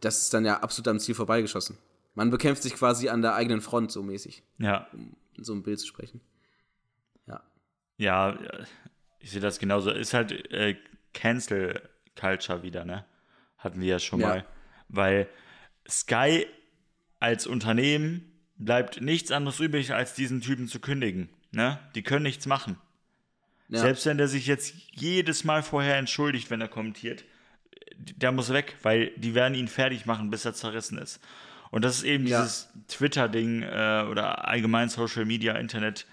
das ist dann ja absolut am Ziel vorbeigeschossen. Man bekämpft sich quasi an der eigenen Front so mäßig. Ja. Um in so einem Bild zu sprechen. Ja. Ja, ich sehe das genauso. Ist halt äh, Cancel Culture wieder, ne? Hatten wir ja schon ja. mal. Weil Sky als Unternehmen bleibt nichts anderes übrig, als diesen Typen zu kündigen. Ne? Die können nichts machen. Ja. Selbst wenn der sich jetzt jedes Mal vorher entschuldigt, wenn er kommentiert, der muss weg, weil die werden ihn fertig machen, bis er zerrissen ist. Und das ist eben ja. dieses Twitter-Ding äh, oder allgemein Social Media, Internet.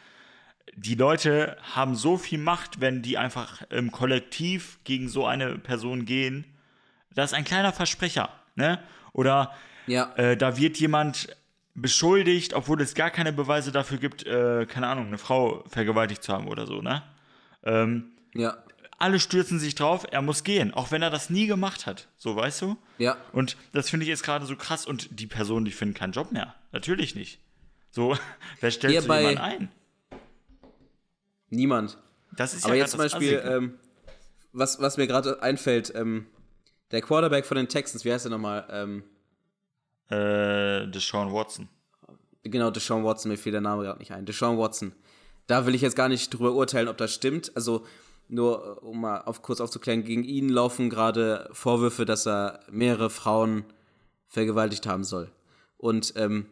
Die Leute haben so viel Macht, wenn die einfach im Kollektiv gegen so eine Person gehen. Das ist ein kleiner Versprecher, ne? Oder ja. äh, da wird jemand beschuldigt, obwohl es gar keine Beweise dafür gibt, äh, keine Ahnung, eine Frau vergewaltigt zu haben oder so, ne? Ähm, ja. Alle stürzen sich drauf, er muss gehen, auch wenn er das nie gemacht hat. So, weißt du? Ja. Und das finde ich jetzt gerade so krass. Und die Personen, die finden keinen Job mehr. Natürlich nicht. So, wer stellt Hier so jemanden ein? Niemand. Das ist Aber ja jetzt zum Beispiel, ähm, was, was mir gerade einfällt, ähm, der Quarterback von den Texans, wie heißt der nochmal? Ähm, äh, Deshaun Watson. Genau, Deshaun Watson, mir fiel der Name gerade nicht ein. Deshaun Watson. Da will ich jetzt gar nicht drüber urteilen, ob das stimmt. Also, nur um mal auf, kurz aufzuklären, gegen ihn laufen gerade Vorwürfe, dass er mehrere Frauen vergewaltigt haben soll. Und ähm,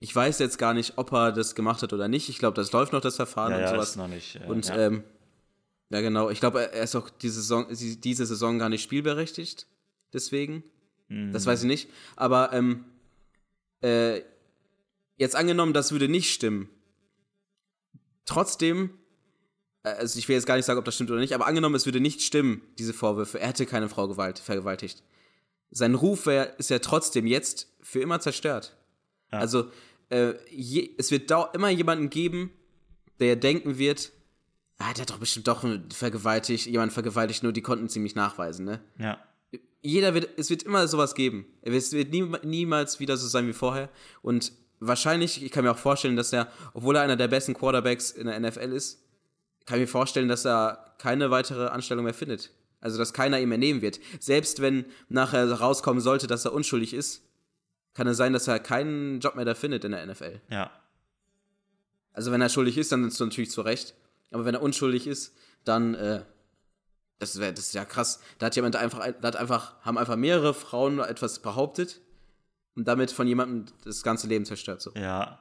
ich weiß jetzt gar nicht, ob er das gemacht hat oder nicht. Ich glaube, das läuft noch, das Verfahren ja, und ja, sowas. Ist noch nicht, äh, und ja. ähm, ja, genau. Ich glaube, er ist auch diese Saison, diese Saison gar nicht spielberechtigt. Deswegen. Mhm. Das weiß ich nicht. Aber ähm, äh, jetzt angenommen, das würde nicht stimmen. Trotzdem, äh, also ich will jetzt gar nicht sagen, ob das stimmt oder nicht, aber angenommen, es würde nicht stimmen, diese Vorwürfe, er hätte keine Frau gewalt, vergewaltigt. Sein Ruf wär, ist ja trotzdem jetzt für immer zerstört. Ja. Also, äh, je, es wird immer jemanden geben, der denken wird, ah, der hat doch bestimmt doch vergewaltigt, jemand vergewaltigt, nur die konnten es ihm nicht nachweisen, ne? Ja jeder wird, es wird immer sowas geben. Es wird nie, niemals wieder so sein wie vorher. Und wahrscheinlich, ich kann mir auch vorstellen, dass er, obwohl er einer der besten Quarterbacks in der NFL ist, kann ich mir vorstellen, dass er keine weitere Anstellung mehr findet. Also, dass keiner ihm mehr nehmen wird. Selbst wenn nachher rauskommen sollte, dass er unschuldig ist, kann es sein, dass er keinen Job mehr da findet in der NFL. Ja. Also, wenn er schuldig ist, dann ist es natürlich zu Recht. Aber wenn er unschuldig ist, dann äh, das, wär, das ist ja krass. Da hat jemand einfach, da hat einfach, haben einfach mehrere Frauen etwas behauptet und damit von jemandem das ganze Leben zerstört. So. Ja.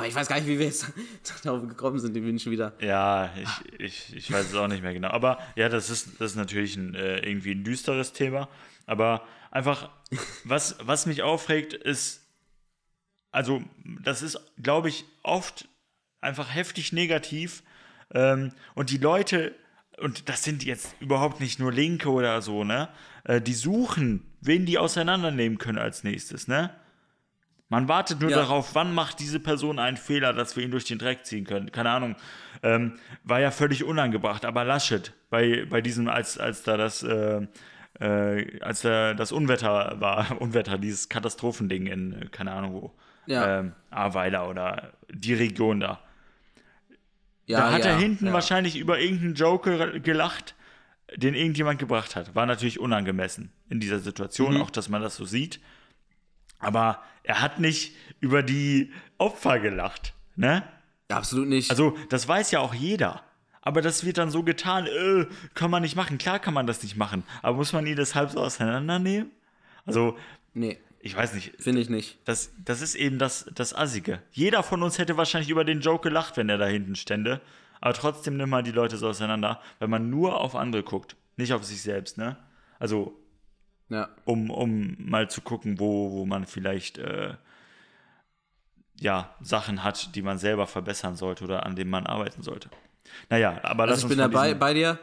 Aber ich weiß gar nicht, wie wir jetzt darauf gekommen sind, die Menschen wieder. Ja, ich, ich, ich weiß es auch nicht mehr genau. Aber ja, das ist, das ist natürlich ein, äh, irgendwie ein düsteres Thema. Aber einfach, was, was mich aufregt, ist, also, das ist, glaube ich, oft einfach heftig negativ. Ähm, und die Leute und das sind jetzt überhaupt nicht nur Linke oder so, ne? Äh, die suchen, wen die auseinandernehmen können als nächstes, ne? Man wartet nur ja. darauf, wann macht diese Person einen Fehler, dass wir ihn durch den Dreck ziehen können. Keine Ahnung. Ähm, war ja völlig unangebracht, aber Laschet, bei, bei diesem, als, als da das, äh, äh, als da das Unwetter war, Unwetter, dieses Katastrophending in, keine Ahnung wo, ja. ähm, Ahrweiler oder die Region da ja, da hat ja, er hinten wahrscheinlich über irgendeinen Joker gelacht, den irgendjemand gebracht hat. War natürlich unangemessen in dieser Situation, Mhm. auch dass man das so sieht. Aber er hat nicht über die Opfer gelacht, ne? Absolut nicht. Also, das weiß ja auch jeder. Aber das wird dann so getan, äh, kann man nicht machen. Klar kann man das nicht machen. Aber muss man ihn deshalb so auseinandernehmen? Also, nee, ich weiß nicht. finde ich nicht. Das, das ist eben das, das Assige. Jeder von uns hätte wahrscheinlich über den Joke gelacht, wenn er da hinten stände. Aber trotzdem nimmt man die Leute so auseinander, weil man nur auf andere guckt, nicht auf sich selbst, ne? Also, Ja. um, um mal zu gucken, wo, wo man vielleicht äh, ja, Sachen hat, die man selber verbessern sollte oder an denen man arbeiten sollte. Naja, aber lass Also ich uns bin dabei bei dir.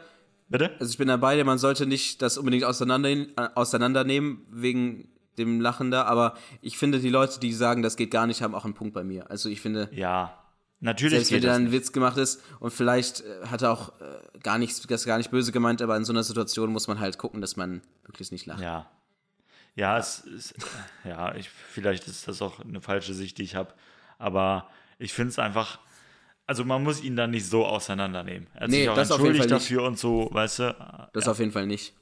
Bitte? Also ich bin dabei dir, man sollte nicht das unbedingt auseinander, auseinandernehmen wegen dem Lachen da, aber ich finde, die Leute, die sagen, das geht gar nicht, haben auch einen Punkt bei mir. Also ich finde, Ja, natürlich selbst wenn geht da das ein nicht. Witz gemacht ist und vielleicht äh, hat er auch äh, gar nichts, das gar nicht böse gemeint, aber in so einer Situation muss man halt gucken, dass man wirklich nicht lacht. Ja. Ja, es ist, äh, ja, ich, vielleicht ist das auch eine falsche Sicht, die ich habe. Aber ich finde es einfach, also man muss ihn dann nicht so auseinandernehmen. Er hat Nee, sich auch das auf jeden entschuldigt nicht. dafür und so, weißt du. Das auf jeden Fall nicht.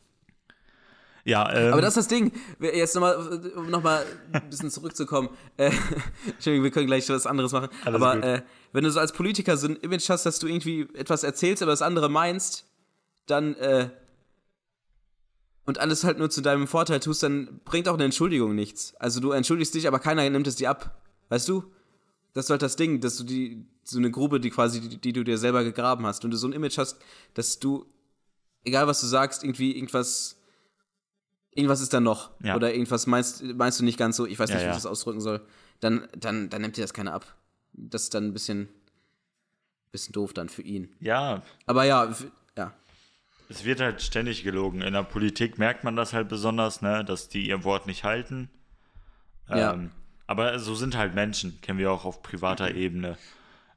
Ja, ähm, Aber das ist das Ding. Jetzt nochmal, um nochmal ein bisschen zurückzukommen. Äh, Entschuldigung, wir können gleich was anderes machen. Aber äh, wenn du so als Politiker so ein Image hast, dass du irgendwie etwas erzählst, aber das andere meinst, dann äh, und alles halt nur zu deinem Vorteil tust, dann bringt auch eine Entschuldigung nichts. Also du entschuldigst dich, aber keiner nimmt es dir ab. Weißt du? Das ist halt das Ding, dass du die, so eine Grube, die quasi, die, die du dir selber gegraben hast, und du so ein Image hast, dass du, egal was du sagst, irgendwie irgendwas, irgendwas ist da noch. Ja. Oder irgendwas meinst, meinst du nicht ganz so, ich weiß Ja, nicht, wie ja. ich das ausdrücken soll. Dann, dann, dann nimmt dir das keiner ab. Das ist dann ein bisschen, bisschen doof dann für ihn. ja, Aber ja, ja. es wird halt ständig gelogen. In der Politik merkt man das halt besonders, ne, dass die ihr Wort nicht halten. Ja. Ähm, aber so sind halt Menschen, kennen wir auch auf privater Ebene,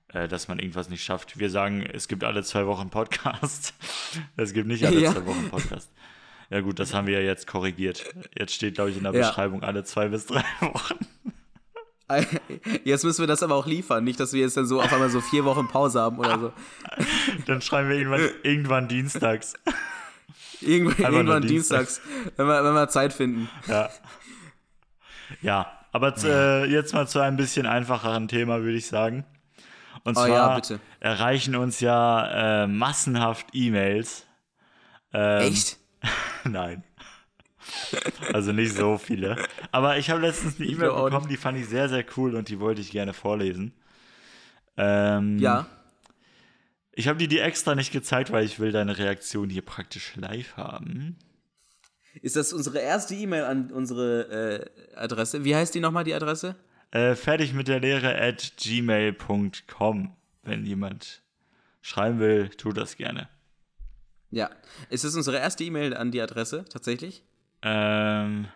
äh, dass man irgendwas nicht schafft. Wir sagen, es gibt alle zwei Wochen Podcast. es gibt nicht alle Ja. zwei Wochen Podcast. Ja gut, das haben wir ja jetzt korrigiert. Jetzt steht, glaube ich, in der Ja. Beschreibung alle zwei bis drei Wochen. Jetzt müssen wir das aber auch liefern. Nicht, dass wir jetzt dann so auf einmal so vier Wochen Pause haben oder so. Dann schreiben wir irgendwann, irgendwann dienstags. Irgendwann, nur irgendwann dienstags. dienstags, wenn wir, wenn wir Zeit finden. Ja. Ja, aber z- äh, jetzt mal zu einem bisschen einfacheren Thema, würde ich sagen. Und Oh zwar ja, bitte. erreichen uns ja äh, massenhaft E-Mails. Ähm, Echt? Nein. Also nicht so viele. Aber ich habe letztens eine E-Mail bekommen, die fand ich sehr, sehr cool und die wollte ich gerne vorlesen. Ähm, Ja. Ich habe dir die extra nicht gezeigt, weil ich will deine Reaktion hier praktisch live haben. Ist das unsere erste E-Mail an unsere äh, Adresse? Wie heißt die nochmal, die Adresse? Äh, fertig mit der Lehre at gmail.com. Wenn jemand schreiben will, tut das gerne. Ja. Ist das unsere erste E-Mail an die Adresse, tatsächlich? Ähm,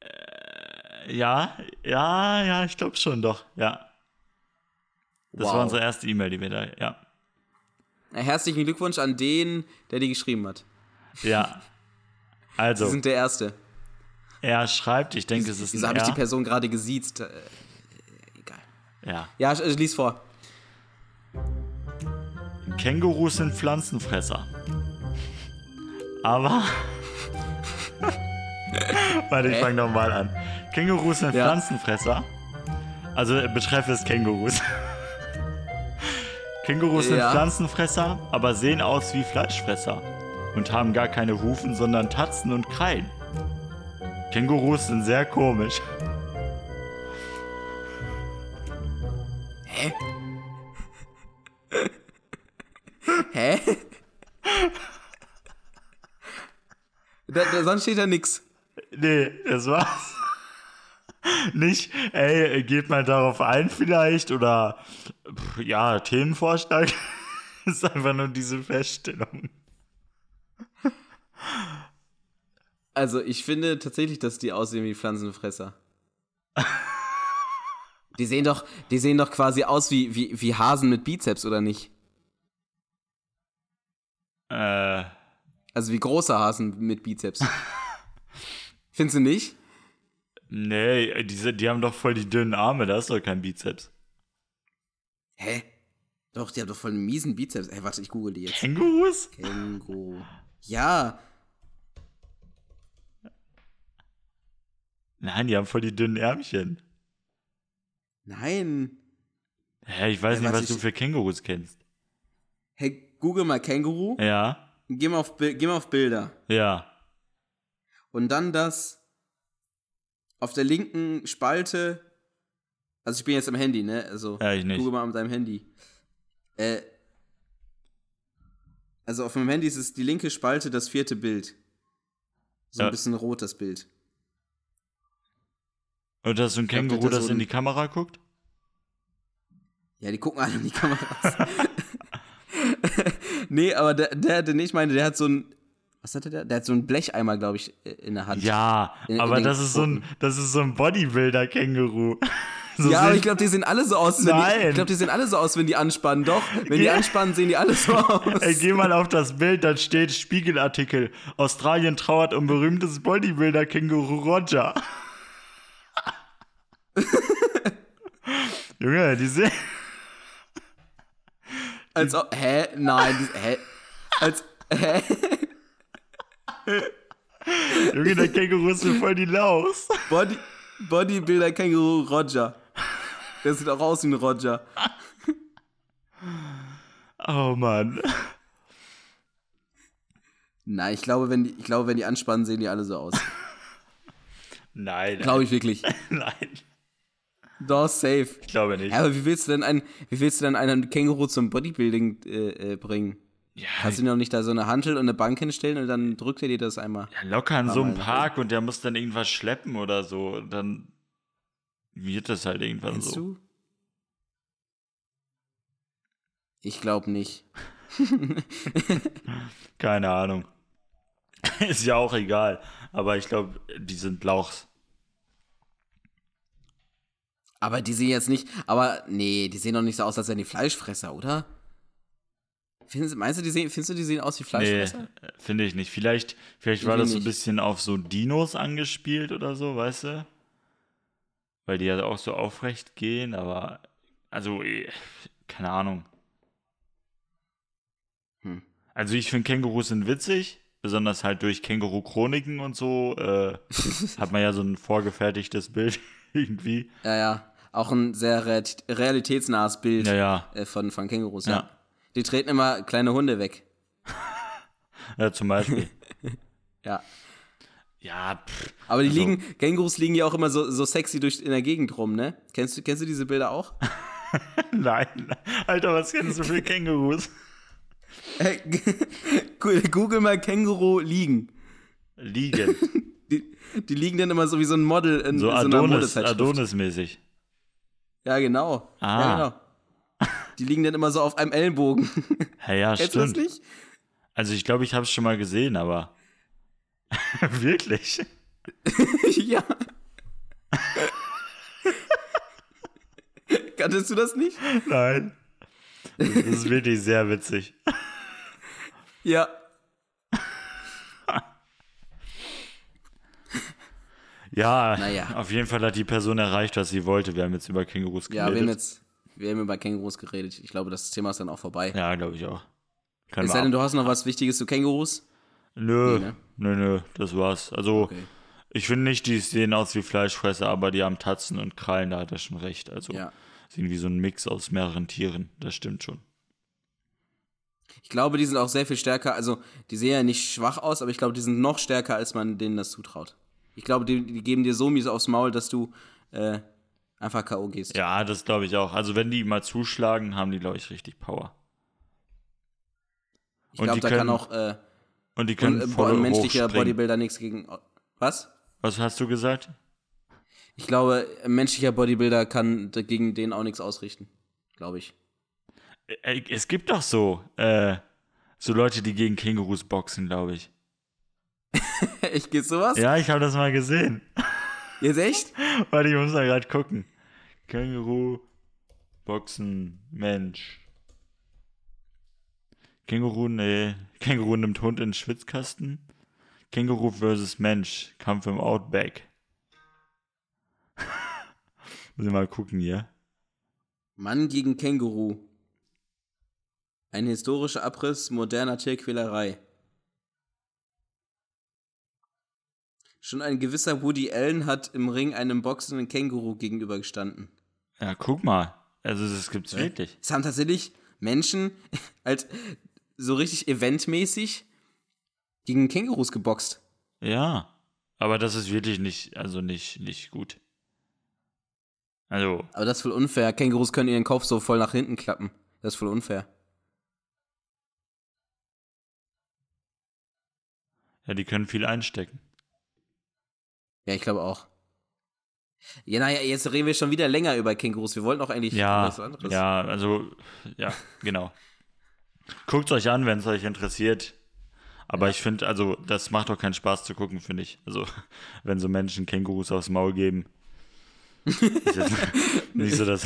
äh, ja, ja, ja, ich glaube schon doch, ja. Das war unsere erste E-Mail, die wir da, ja. Herzlichen Glückwunsch an den, der die geschrieben hat. Ja. Sie Also, sind der Erste. er schreibt, ich denke, es ist Wieso habe ich die er. Person gerade gesiezt? Äh, egal. Ja. Ja, äh, lies vor. Kängurus sind Pflanzenfresser. Aber. Warte, ich fange nochmal an. Kängurus sind Ja. Pflanzenfresser. Also äh, betreff es Kängurus. Kängurus sind Ja. Pflanzenfresser, aber sehen aus wie Fleischfresser. Und haben gar keine Hufen, sondern Tatzen und Krallen. Kängurus sind sehr komisch. Da, da, sonst steht da nix. Nee, das war's. Nicht, ey, geht mal darauf ein vielleicht oder pff, ja, Themenvorschlag. ist einfach nur diese Feststellung. Also, ich finde tatsächlich, dass die aussehen wie Pflanzenfresser. die sehen doch, die sehen doch quasi aus wie, wie, wie Hasen mit Bizeps, oder nicht? Äh, Also wie große Hasen mit Bizeps. Findest du nicht? nee, diese, die haben doch voll die dünnen Arme, da ist doch kein Bizeps. Hä? Doch, die haben doch voll einen miesen Bizeps. Ey, warte, ich google die jetzt. Kängurus? Känguru. Ja, Nein, die haben voll die dünnen Ärmchen. nein. Hä, ich weiß Ja, nicht, was du ich- für Kängurus kennst. Hey, google mal Känguru. Ja, Geh mal, auf, geh mal auf Bilder. ja. Und dann das auf der linken Spalte. Also ich bin jetzt am Handy, ne? Also Ja, ich nicht. google mal mit deinem Handy. Äh, also auf meinem Handy ist es die linke Spalte, das vierte Bild. So Ja. ein bisschen rot, das Bild. Und das ist so ein glaub, Känguru, das das so in die Kamera guckt? Ja, die gucken alle in die Kameras. nee, aber der, der, den ich meine, der hat so ein. Was hatte der? Der hat so einen Blecheimer, glaube ich, in der Hand. Ja, In- aber in das ist so ein, das ist so ein Bodybuilder-Känguru. So ja, aber ich glaube, die sehen alle so aus, wenn die, Nein. ich glaube, die sehen alle so aus, wenn die anspannen. Doch, wenn die anspannen, sehen die alle so aus. Ey, geh mal auf das Bild, da steht Spiegelartikel. Australien trauert um berühmtes Bodybuilder-Känguru Roger. Junge, die sehen. Als ob, hä? Nein, hä? Als, hä? Junge, der Känguru ist mir voll die Laus. Body, Bodybuilder Känguru Roger. Der sieht auch aus wie ein Roger. Oh Mann. Nein, ich glaube, wenn die, ich glaube, wenn die anspannen, sehen die alle so aus. Nein, Glaube ich wirklich. nein. Doch, safe. Ich glaube nicht. Aber wie willst du denn ein, wie willst du denn einen Känguru zum Bodybuilding äh, äh, bringen? Ja, Kannst du noch nicht da so eine Hantel und eine Bank hinstellen und dann drückt er dir das einmal? ja, locker in so einem Park und der muss dann irgendwas schleppen oder so. Und dann wird das halt irgendwann Kennst so. du? Ich glaube nicht. Keine Ahnung. Ist ja auch egal. Aber ich glaube, die sind Lauchs. Aber die sehen jetzt nicht, aber nee, die sehen doch nicht so aus, als wären die Fleischfresser, oder? Findest, meinst du, die sehen, findest du, die sehen aus wie Nee, Fleischfresser? äh, finde ich nicht. Vielleicht, vielleicht war das so ein bisschen auf so Dinos angespielt oder so, weißt du? Weil die ja auch so aufrecht gehen, aber also, eh, keine Ahnung. Hm. Also ich finde Kängurus sind witzig, besonders halt durch Känguru-Chroniken und so, äh, hat man ja so ein vorgefertigtes Bild irgendwie. Ja, ja. Auch ein sehr rea- realitätsnahes Bild Ja, ja. Äh, von, von Kängurus, ja. Ja. Die treten immer kleine Hunde weg. Ja, zum Beispiel. Ja. ja, pff, Aber die Also- liegen, Kängurus liegen ja auch immer so, so sexy durch, in der Gegend rum, ne? Kennst du, kennst du diese Bilder auch? nein. Alter, was kennst du für Kängurus? Äh, Google mal Känguru liegen. Liegen. Die, die liegen dann immer so wie so ein Model in So in so einer Adonis. Adonis-mäßig. Ja, genau. Ah. Ja, genau. Die liegen dann immer so auf einem Ellenbogen. Ja, ja, Kennst du das stimmt. nicht? Also ich glaube, ich habe es schon mal gesehen, aber wirklich? ja. Kanntest du das nicht? Nein. Das ist wirklich sehr witzig. Ja. Ja, Naja. auf jeden Fall hat die Person erreicht, was sie wollte. Wir haben jetzt über Kängurus Ja, wir haben geredet. jetzt, wir haben über Kängurus geredet. Ich glaube, das Thema ist dann auch vorbei. Ja, glaube ich auch. Können es sei denn, du hast noch was Wichtiges zu Kängurus? Nö, Nee, ne? nö, nö, das war's. Also, Okay. ich finde nicht, die sehen aus wie Fleischfresser, aber die haben Tatzen und Krallen, da hat er schon recht. Also, Ja. sind wie so ein Mix aus mehreren Tieren. Das stimmt schon. Ich glaube, die sind auch sehr viel stärker. Also, die sehen ja nicht schwach aus, aber ich glaube, die sind noch stärker, als man denen das zutraut. Ich glaube, die, die geben dir so mies aufs Maul, dass du äh, einfach K.O. gehst. Ja, das glaube ich auch. Also, wenn die mal zuschlagen, haben die, glaube ich, richtig Power. ich und glaube, da können kann auch äh, Und die können ein, voll ein menschlicher. Bodybuilder nichts gegen. Was? Was hast du gesagt? Ich glaube, ein menschlicher Bodybuilder kann gegen den auch nichts ausrichten. Glaube ich. Äh, Es gibt doch so, äh, so Leute, die gegen Kängurus boxen, glaube ich. Echt, geht sowas? Ja, ich habe das mal gesehen. Jetzt echt? Warte, ich muss mal gerade gucken. Känguru, Boxen, Mensch. Känguru, nee. Känguru nimmt Hund in den Schwitzkasten. Känguru versus Mensch. Kampf im Outback. muss ich mal gucken hier. Mann gegen Känguru. Ein historischer Abriss moderner Tierquälerei. Schon ein gewisser Woody Allen hat im Ring einem boxenden Känguru gegenübergestanden. Ja, guck mal. Also, das gibt's wirklich. Es haben tatsächlich Menschen als so richtig eventmäßig gegen Kängurus geboxt. Ja. Aber das ist wirklich nicht, also nicht, nicht gut. Also, Aber das ist voll unfair. Kängurus können ihren Kopf so voll nach hinten klappen. Das ist voll unfair. ja, die können viel einstecken. Ja, ich glaube auch. Ja, naja, jetzt reden wir schon wieder länger über Kängurus. Wir wollten auch eigentlich Ja, was anderes. ja, also, ja, genau. Guckt euch an, wenn es euch interessiert. Aber ich finde, also, das macht doch keinen Spaß zu gucken, finde ich. Also, wenn so Menschen Kängurus aufs Maul geben. nicht so das.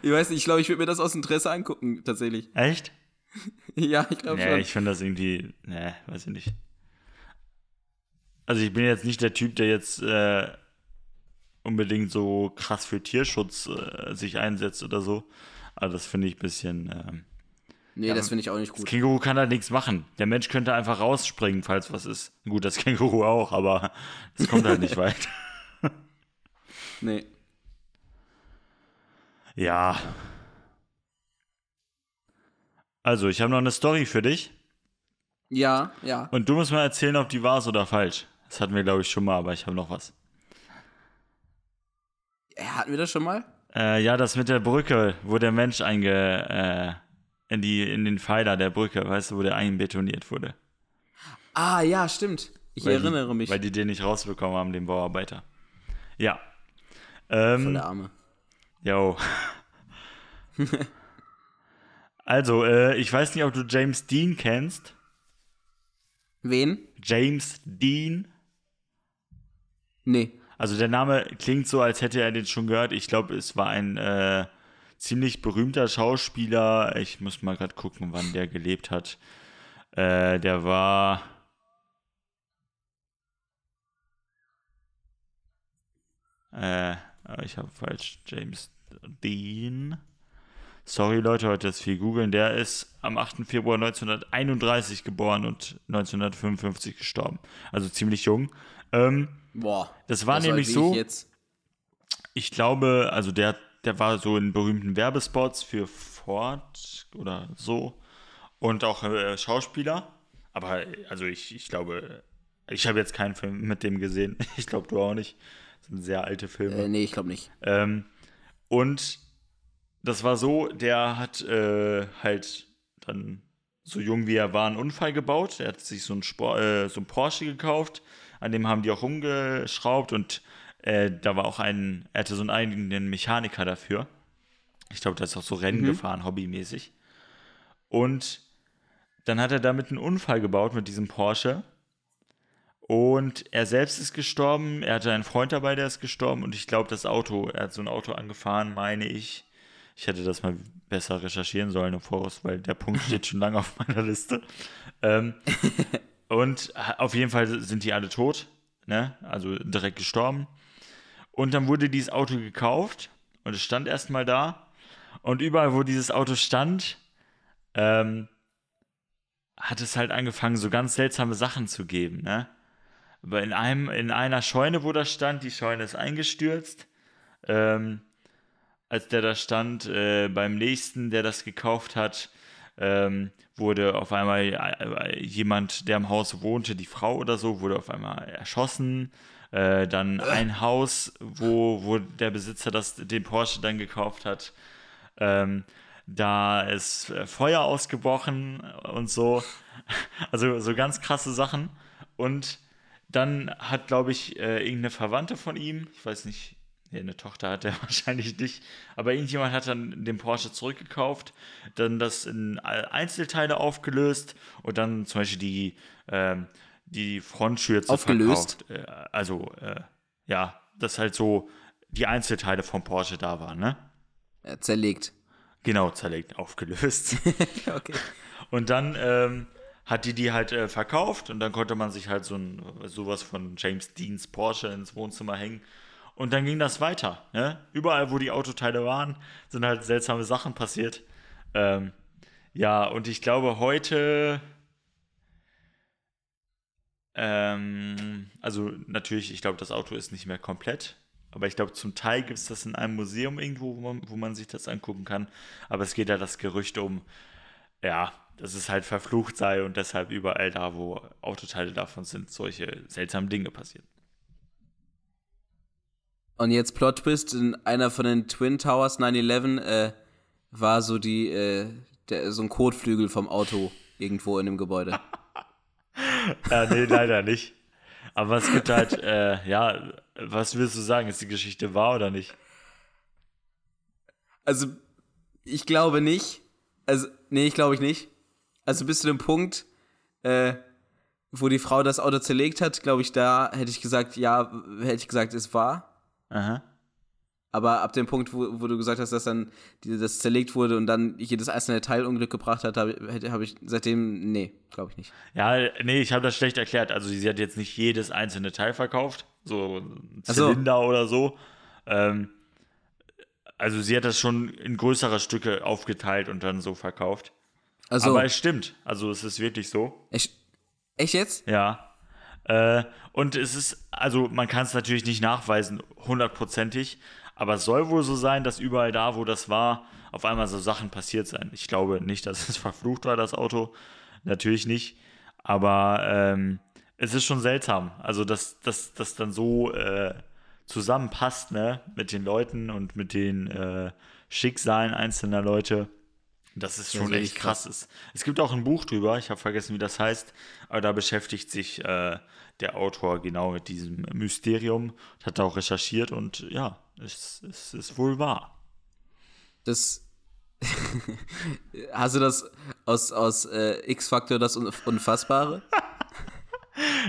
Ich weiß nicht, ich glaube, ich würde mir das aus Interesse angucken, tatsächlich. Echt? ja, ich glaube nee, schon. ich finde das irgendwie, ne, weiß ich nicht. Also ich bin jetzt nicht der Typ, der jetzt äh, unbedingt so krass für Tierschutz äh, sich einsetzt oder so. Aber das finde ich ein bisschen. Ähm, nee, ja, das finde ich auch nicht gut. Das Känguru kann halt nichts machen. Der Mensch könnte einfach rausspringen, falls was ist. Gut, das Känguru auch, aber es kommt halt nicht weit. nee. Ja. Also, ich habe noch eine Story für dich. Ja, ja. Und du musst mal erzählen, ob die wahr ist oder falsch. Das hatten wir, glaube ich, schon mal, aber ich habe noch was. Ja, hatten wir das schon mal? Äh, ja, das mit der Brücke, wo der Mensch einge, äh, in, die, in den Pfeiler der Brücke, weißt du, wo der einbetoniert wurde. Ah, ja, stimmt. Ich weil erinnere die, mich. Weil die den nicht rausbekommen haben, den Bauarbeiter. Ja. Ähm, Von der Arme. Jo. also, äh, ich weiß nicht, ob du James Dean kennst. Wen? James Dean. Nee. Also der Name klingt so, als hätte er den schon gehört. Ich glaube, es war ein äh, ziemlich berühmter Schauspieler. Ich muss mal gerade gucken, wann der gelebt hat. Äh, der war. Äh, ich habe falsch. James Dean. Sorry Leute, heute ist viel googeln. Der ist am 8. Februar 1931 geboren und 1955 gestorben. Also ziemlich jung. Ähm, Boah. Das war das nämlich weiß so. Ich, ich glaube, also der, der war so in berühmten Werbespots für Ford oder so und auch äh, Schauspieler. Aber also ich, ich glaube, ich habe jetzt keinen Film mit dem gesehen. Ich glaube, du auch nicht. Das sind sehr alte Filme. Äh, nee, ich glaube nicht. Ähm, und das war so, der hat äh, halt dann so jung wie er war einen Unfall gebaut. Er hat sich so ein, Sport, äh, so ein Porsche gekauft, an dem haben die auch rumgeschraubt und äh, da war auch ein, er hatte so einen eigenen Mechaniker dafür. Ich glaube, der ist auch so Rennen Mhm. gefahren, hobbymäßig. Und dann hat er damit einen Unfall gebaut mit diesem Porsche. Und er selbst ist gestorben. Er hatte einen Freund dabei, der ist gestorben. Und ich glaube, das Auto, er hat so ein Auto angefahren, meine ich. Ich hätte das mal besser recherchieren sollen im Voraus, weil der Punkt steht schon lange auf meiner Liste. Ähm, und auf jeden Fall sind die alle tot, ne? Also direkt gestorben. Und dann wurde dieses Auto gekauft und es stand erstmal da. Und überall, wo dieses Auto stand, ähm, hat es halt angefangen, so ganz seltsame Sachen zu geben, ne? Aber in einem, in einer Scheune, wo das stand, die Scheune ist eingestürzt. Ähm, als der da stand, äh, beim nächsten, der das gekauft hat, ähm, wurde auf einmal äh, jemand, der im Haus wohnte, die Frau oder so, wurde auf einmal erschossen. Äh, dann ein Haus, wo, wo der Besitzer das, den Porsche dann gekauft hat, ähm, da ist äh, Feuer ausgebrochen und so. Also so ganz krasse Sachen. Und dann hat, glaube ich, äh, irgendeine Verwandte von ihm, ich weiß nicht, nee, eine Tochter hat er wahrscheinlich nicht, aber irgendjemand hat dann den Porsche zurückgekauft, dann das in Einzelteile aufgelöst und dann zum Beispiel die, ähm, die Frontschürze Aufgelöst? verkauft. Äh, also, äh, ja, dass halt so die Einzelteile vom Porsche da waren, ne? Ja, zerlegt. Genau, zerlegt, aufgelöst. okay. Und dann ähm, hat die die halt äh, verkauft und dann konnte man sich halt so ein, sowas von James Deans Porsche ins Wohnzimmer hängen. Und dann ging das weiter. Ne? Überall, wo die Autoteile waren, sind halt seltsame Sachen passiert. Ähm, ja, und ich glaube, heute. Ähm, also, natürlich, ich glaube, das Auto ist nicht mehr komplett. Aber ich glaube, zum Teil gibt es das in einem Museum irgendwo, wo man, wo man sich das angucken kann. Aber es geht ja das Gerücht um, ja, dass es halt verflucht sei und deshalb überall da, wo Autoteile davon sind, solche seltsamen Dinge passieren. Und jetzt Plot Twist, in einer von den Twin Towers 9-11 äh, war so die, äh, der, so ein Kotflügel vom Auto irgendwo in dem Gebäude. Ja, nee, leider nicht. Aber es gibt halt, äh, ja, was willst du sagen? Ist die Geschichte wahr oder nicht? Also, ich glaube nicht. Also, nee, ich glaube ich nicht. Also bis zu dem Punkt, äh, wo die Frau das Auto zerlegt hat, glaube ich, da hätte ich gesagt, ja, hätte ich gesagt, es war. Aha. Aber ab dem Punkt, wo, wo du gesagt hast, dass dann die, das zerlegt wurde und dann jedes einzelne Teil Unglück gebracht hat, habe hab ich seitdem, nee, glaube ich nicht. Ja, nee, ich habe das schlecht erklärt. Also sie hat jetzt nicht jedes einzelne Teil verkauft, so Ach so. Zylinder oder so. Ähm, also sie hat das schon in größere Stücke aufgeteilt und dann so verkauft. Also, Aber es stimmt. Also es ist wirklich so. echt, echt jetzt? Ja. Äh, und es ist, also man kann es natürlich nicht nachweisen, hundertprozentig, aber es soll wohl so sein, dass überall da, wo das war, auf einmal so Sachen passiert sein. Ich glaube nicht, dass es verflucht war, das Auto. Natürlich nicht. Aber ähm, es ist schon seltsam. Also, dass das dann so äh, zusammenpasst, ne, mit den Leuten und mit den äh, Schicksalen einzelner Leute. Das ist schon echt krass. krass. Es gibt auch ein Buch drüber, ich habe vergessen, wie das heißt, aber da beschäftigt sich äh, der Autor genau mit diesem Mysterium, hat auch recherchiert und ja, es, es ist wohl wahr. Das. Hast du das aus, aus äh, X-Factor, das Un Unfassbare?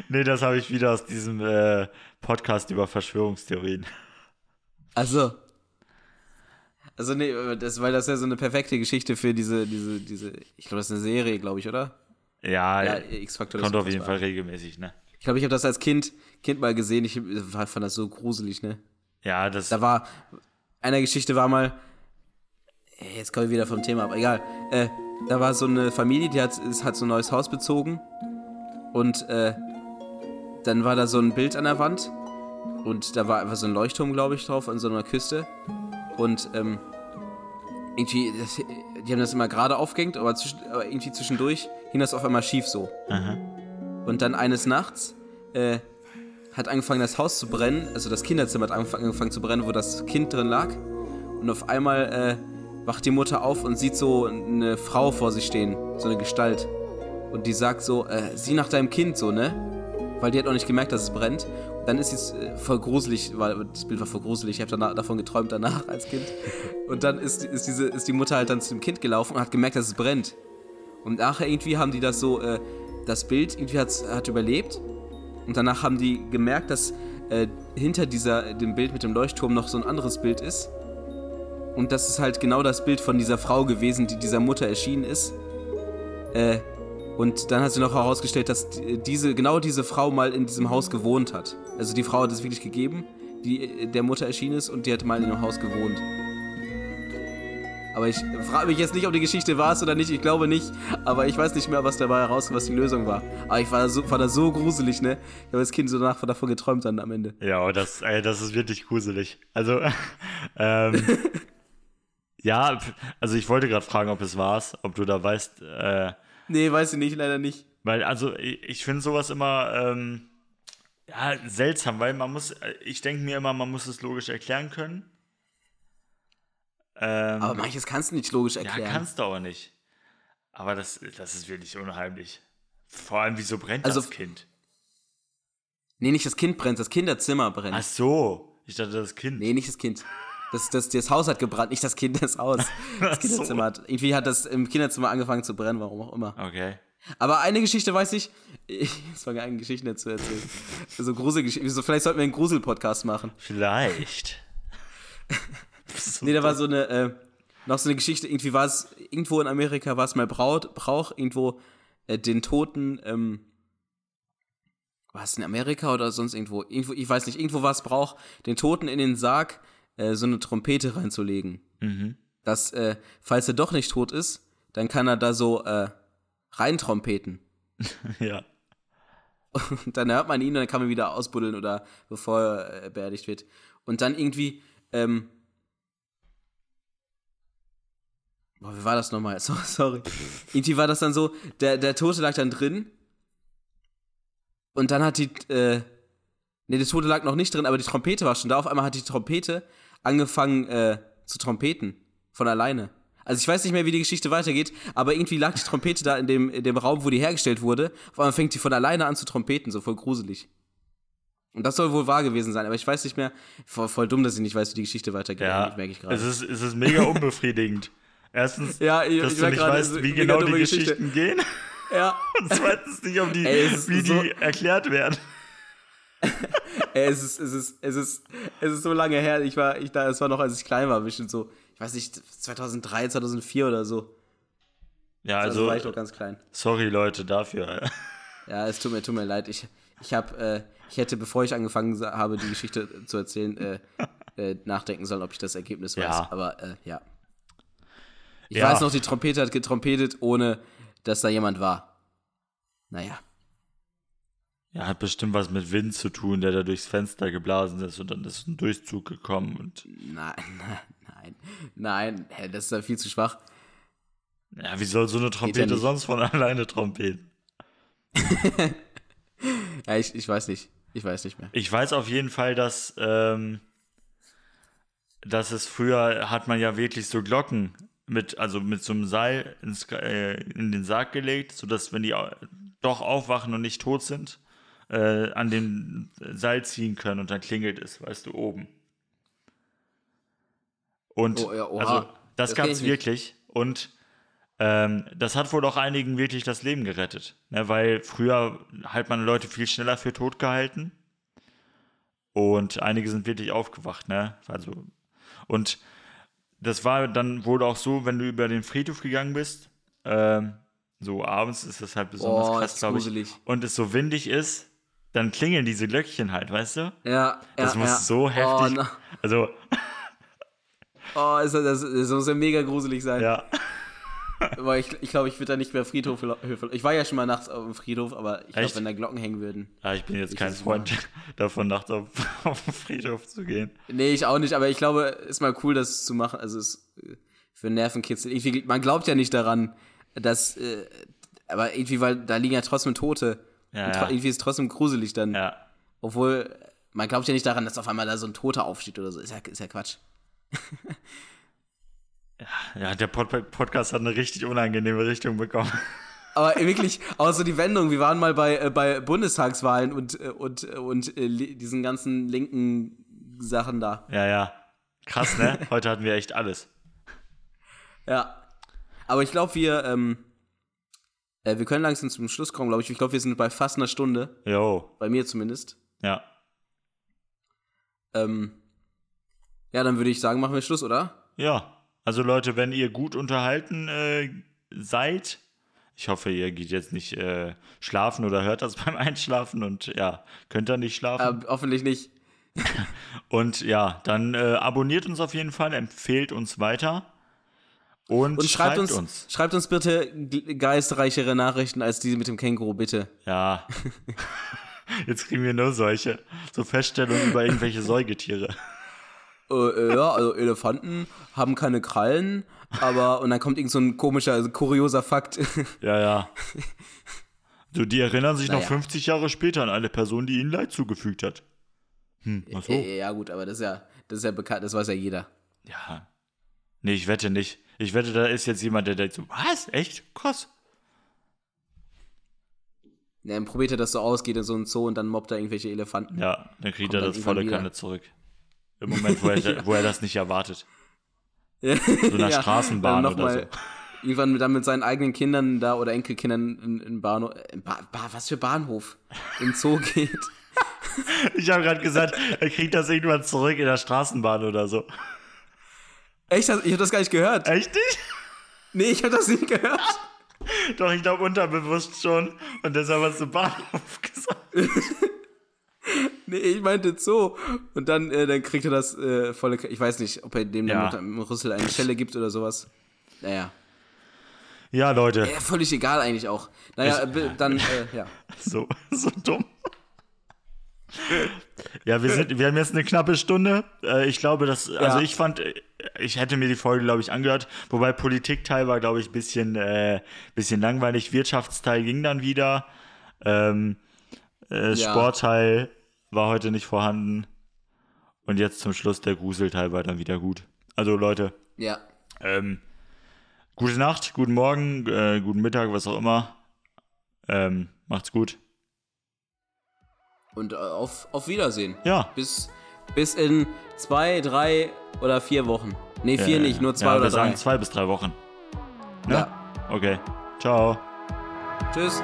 Nee, das habe ich wieder aus diesem äh, Podcast über Verschwörungstheorien. Also. Also, nee, das, weil das ja so eine perfekte Geschichte für diese, diese, diese, ich glaube, das ist eine Serie, glaube ich, oder? Ja, Ja, X-Factor. das kommt auf jeden. Fall regelmäßig, ne? Ich glaube, ich habe das als Kind, Kind mal gesehen. Ich fand das so gruselig, ne? Ja, das. Da war, einer Geschichte war mal, jetzt komme ich wieder vom Thema, aber egal. Äh, da war so eine Familie, die hat, hat so ein neues Haus bezogen und äh, dann war da so ein Bild an der Wand und da war einfach so ein Leuchtturm, glaube ich, drauf an so einer Küste und ähm, irgendwie, das, die haben das immer gerade aufgehängt, aber, zwischen, aber irgendwie zwischendurch hing das auf einmal schief so. Aha. Und dann eines Nachts äh, hat angefangen, das Haus zu brennen. Also das Kinderzimmer hat angef- angefangen zu brennen, wo das Kind drin lag. Und auf einmal äh, wacht die Mutter auf und sieht so eine Frau vor sich stehen, so eine Gestalt. Und die sagt so, äh, sieh nach deinem Kind so, ne? Weil die hat auch nicht gemerkt, dass es brennt. Und dann ist es äh, voll gruselig, weil das Bild war voll gruselig. Ich habe davon geträumt danach als Kind. Und dann ist, ist, diese, ist die Mutter halt dann zu dem Kind gelaufen und hat gemerkt, dass es brennt. Und nachher irgendwie haben die das so, äh, das Bild irgendwie hat's, hat überlebt. Und danach haben die gemerkt, dass äh, hinter dieser, dem Bild mit dem Leuchtturm noch so ein anderes Bild ist. Und das ist halt genau das Bild von dieser Frau gewesen, die dieser Mutter erschienen ist. Äh, und dann hat sie noch herausgestellt, dass die- diese, genau diese Frau mal in diesem Haus gewohnt hat. Also die Frau hat es wirklich gegeben, die der Mutter erschienen ist und die hat mal in dem Haus gewohnt. Aber ich frage mich jetzt nicht, ob die Geschichte war es oder nicht. Ich glaube nicht. Aber ich weiß nicht mehr, was dabei herauskam, was die Lösung war. Aber ich war, so, war da so gruselig, ne? Ich habe als Kind so nach, davon geträumt dann am Ende. Ja, das, ey, das ist wirklich gruselig. Also, ähm, ja, also ich wollte gerade fragen, ob es war's, ob du da weißt, äh, Nee, weiß ich nicht, leider nicht. weil, also ich, ich finde sowas immer, ähm, ja, seltsam, weil man muss, äh, ich denke mir immer, man muss es logisch erklären können. Ähm, Aber manches kannst du nicht logisch ja, erklären. kannst du aber nicht. Aber das, das ist wirklich unheimlich. Vor allem, wieso brennt Also- das Kind? nee, nicht das Kind brennt, das Kinderzimmer brennt. Ach so, ich dachte das Kind. Nee, nicht das Kind. Das, das, das Haus hat gebrannt, nicht das Kind, das Haus. Das. Kinderzimmer hat. Irgendwie hat das im Kinderzimmer angefangen zu brennen, warum auch immer. Okay. Aber eine Geschichte weiß ich. Ich fange an, Geschichten jetzt zu erzählen. So Gruselgeschichten. So, vielleicht sollten wir einen Grusel-Podcast machen. Vielleicht. Nee, da war so eine, äh, noch so eine Geschichte, irgendwie war es, irgendwo in Amerika war es mal Braut, Brauch, irgendwo äh, den Toten, ähm, war es in Amerika oder sonst irgendwo? Irgendwo, ich weiß nicht, irgendwo war es Brauch, den Toten in den Sarg äh, so eine Trompete reinzulegen. Mhm. Dass, äh, falls er doch nicht tot ist, dann kann er da so äh, reintrompeten. Ja. Und dann hört man ihn und dann kann man wieder ausbuddeln oder bevor er äh, beerdigt wird. Und dann irgendwie, ähm, boah, wie war das nochmal? So, sorry. irgendwie war das dann so, der, der Tote lag dann drin und dann hat die, äh, ne, der Tote lag noch nicht drin, aber die Trompete war schon da. Auf einmal hat die Trompete angefangen äh, zu trompeten. Von alleine. Also ich weiß nicht mehr, wie die Geschichte weitergeht, aber irgendwie lag die Trompete da in dem, in dem Raum, wo die hergestellt wurde. Auf einmal fängt die von alleine an zu trompeten, so voll gruselig. Und das soll wohl wahr gewesen sein, aber ich weiß nicht mehr. Voll, voll dumm, dass ich nicht weiß, wie die Geschichte weitergeht. Ja, merke ich gerade. es ist, es ist mega unbefriedigend. Erstens, Ja, ich- dass ich du nicht weißt, wie genau die dumme Geschichte. Geschichten gehen. Ja. Und zweitens nicht, um die, Ey, wie so- die erklärt werden. Es ist, es ist, es ist, es ist so lange her. Ich war, ich da, es war noch, als ich klein war, bestimmt so, ich weiß nicht, 2003, 2004 oder so. Ja, Also, also, war ich noch ganz klein. sorry Leute dafür. Ja, es tut mir, tut mir leid. Ich, ich habe, äh, ich hätte, bevor ich angefangen habe, die Geschichte zu erzählen, äh, äh, nachdenken sollen, ob ich das Ergebnis weiß. Ja. Aber äh, ja. Ich Ja. weiß noch, die Trompete hat getrompetet, ohne dass da jemand war. Naja. Ja, hat bestimmt was mit Wind zu tun, der da durchs Fenster geblasen ist und dann ist ein Durchzug gekommen und Nein, nein, nein. Nein, das ist ja viel zu schwach. ja, wie soll so eine Trompete sonst von alleine trompeten? Ja, ich, ich weiß nicht. Ich weiß nicht mehr. Ich weiß auf jeden Fall, dass, ähm, dass es früher hat man ja wirklich so Glocken mit, also mit so einem Seil ins, äh, in den Sarg gelegt, sodass, wenn die doch aufwachen und nicht tot sind, äh, an dem Seil ziehen können und dann klingelt es, weißt du, oben. Und Oh, ja, also das, Das gab es wirklich. Und ähm, das hat wohl auch einigen wirklich das Leben gerettet. Ne, weil früher hat man Leute viel schneller für tot gehalten. Und einige sind wirklich aufgewacht, ne? Also, und das war dann wohl auch so, wenn du über den Friedhof gegangen bist, ähm, so abends ist das halt besonders Oh, krass, glaube ich. Und es so windig ist, dann klingeln diese Glöckchen halt, weißt du? Ja, Das ja, muss ja. so Oh, heftig. na, Also, oh ist das, das, das muss ja mega gruselig sein. ja. Aber ich glaube, ich, glaub, ich würde da nicht mehr Friedhof. Ich war ja schon mal nachts auf dem Friedhof, aber ich glaube, wenn da Glocken hängen würden. ja. Ich bin jetzt kein Freund davon, nachts auf, auf den Friedhof zu gehen. Nee, ich auch nicht, aber ich glaube, ist mal cool, das zu machen. Also, es ist äh, für Nervenkitzel. Irgendwie, man glaubt ja nicht daran, dass. Äh, aber irgendwie, weil da liegen ja trotzdem Tote. Ja. Irgendwie ist es trotzdem gruselig dann. Ja. Obwohl, man glaubt ja nicht daran, dass auf einmal da so ein Toter aufsteht oder so. Ist ja, ist ja Quatsch. Ja, der Pod Podcast hat eine richtig unangenehme Richtung bekommen. Aber wirklich, auch so die Wendung, wir waren mal bei, äh, bei Bundestagswahlen und, äh, und, äh, und äh, diesen ganzen linken Sachen da. Ja, ja. Krass, ne? Heute hatten wir echt alles. Ja. Aber ich glaube, wir, ähm, äh, wir können langsam zum Schluss kommen, glaube ich. Ich glaube, wir sind bei fast einer Stunde, Jo. bei mir zumindest. Ja. Ähm, ja, dann würde ich sagen, machen wir Schluss, oder? Ja. Also Leute, wenn ihr gut unterhalten äh, seid, ich hoffe, ihr geht jetzt nicht äh, schlafen oder hört das beim Einschlafen und ja, könnt ihr nicht schlafen. Äh, hoffentlich nicht. Und ja, dann äh, abonniert uns auf jeden Fall, empfehlt uns weiter und, Und schreibt, uns, schreibt uns bitte ge- geistreichere Nachrichten als diese mit dem Känguru, bitte. Ja. Jetzt kriegen wir nur solche. So Feststellungen über irgendwelche Säugetiere. Äh, äh, ja, also Elefanten haben keine Krallen, aber und dann kommt irgend so ein komischer, also kurioser Fakt. Ja, ja. So, die erinnern sich noch Naja. 50 Jahre später an eine Person, die ihnen Leid zugefügt hat. Hm, ach so. Ja, gut, aber das ist ja, das ist ja bekannt, das weiß ja jeder. Ja. Nee, ich wette nicht. Ich wette, da ist jetzt jemand, der denkt so, was? Echt? Krass. Ja, dann probiert er das so aus, geht in so einen Zoo und dann mobbt er irgendwelche Elefanten. Ja, dann kriegt Kommt er das volle. Kanne zurück. Im Moment, wo er, wo er das nicht erwartet. Ja. So einer Straßenbahn dann noch oder mal Irgendwann dann mit seinen eigenen Kindern da oder Enkelkindern in, in Bahnhof, in ba ba was für Bahnhof, in Zoo geht. Ich habe gerade gesagt, er kriegt das irgendwann zurück in der Straßenbahn oder so. Echt? Ich habe das gar nicht gehört. Echt nicht? Nee, ich habe das nicht gehört. Doch, ich glaube unterbewusst schon. Und deshalb hast du Bahnhof gesagt. Nee, ich meinte Zoo. Und dann, äh, dann kriegt er das äh, volle. K ich weiß nicht, ob er dem Ja. dann mit dem Rüssel eine Schelle gibt oder sowas. Naja. Ja, Leute. Ja, völlig egal eigentlich auch. Naja, Ich- äh, dann, äh, ja. So, so dumm. Ja, wir, sind, wir haben jetzt eine knappe Stunde. Äh, Ich glaube, dass, also Ja. ich fand, äh, ich hätte mir die Folge, glaube ich, angehört. Wobei Politikteil war, glaube ich, ein bisschen, äh, bisschen langweilig. Wirtschaftsteil ging dann wieder. Ähm, äh, Ja. Sportteil war heute nicht vorhanden. Und jetzt zum Schluss der Gruselteil war dann wieder gut. Also Leute, Ja. ähm, gute Nacht, guten Morgen, äh, guten Mittag, was auch immer. Ähm, macht's gut. Und äh, auf, auf Wiedersehen. Ja. Bis, bis in zwei, drei oder vier Wochen. Nee, vier Äh, nicht, nur zwei ja, oder wir drei. sagen zwei bis drei Wochen. Ne? Ja. Okay. Ciao. Tschüss.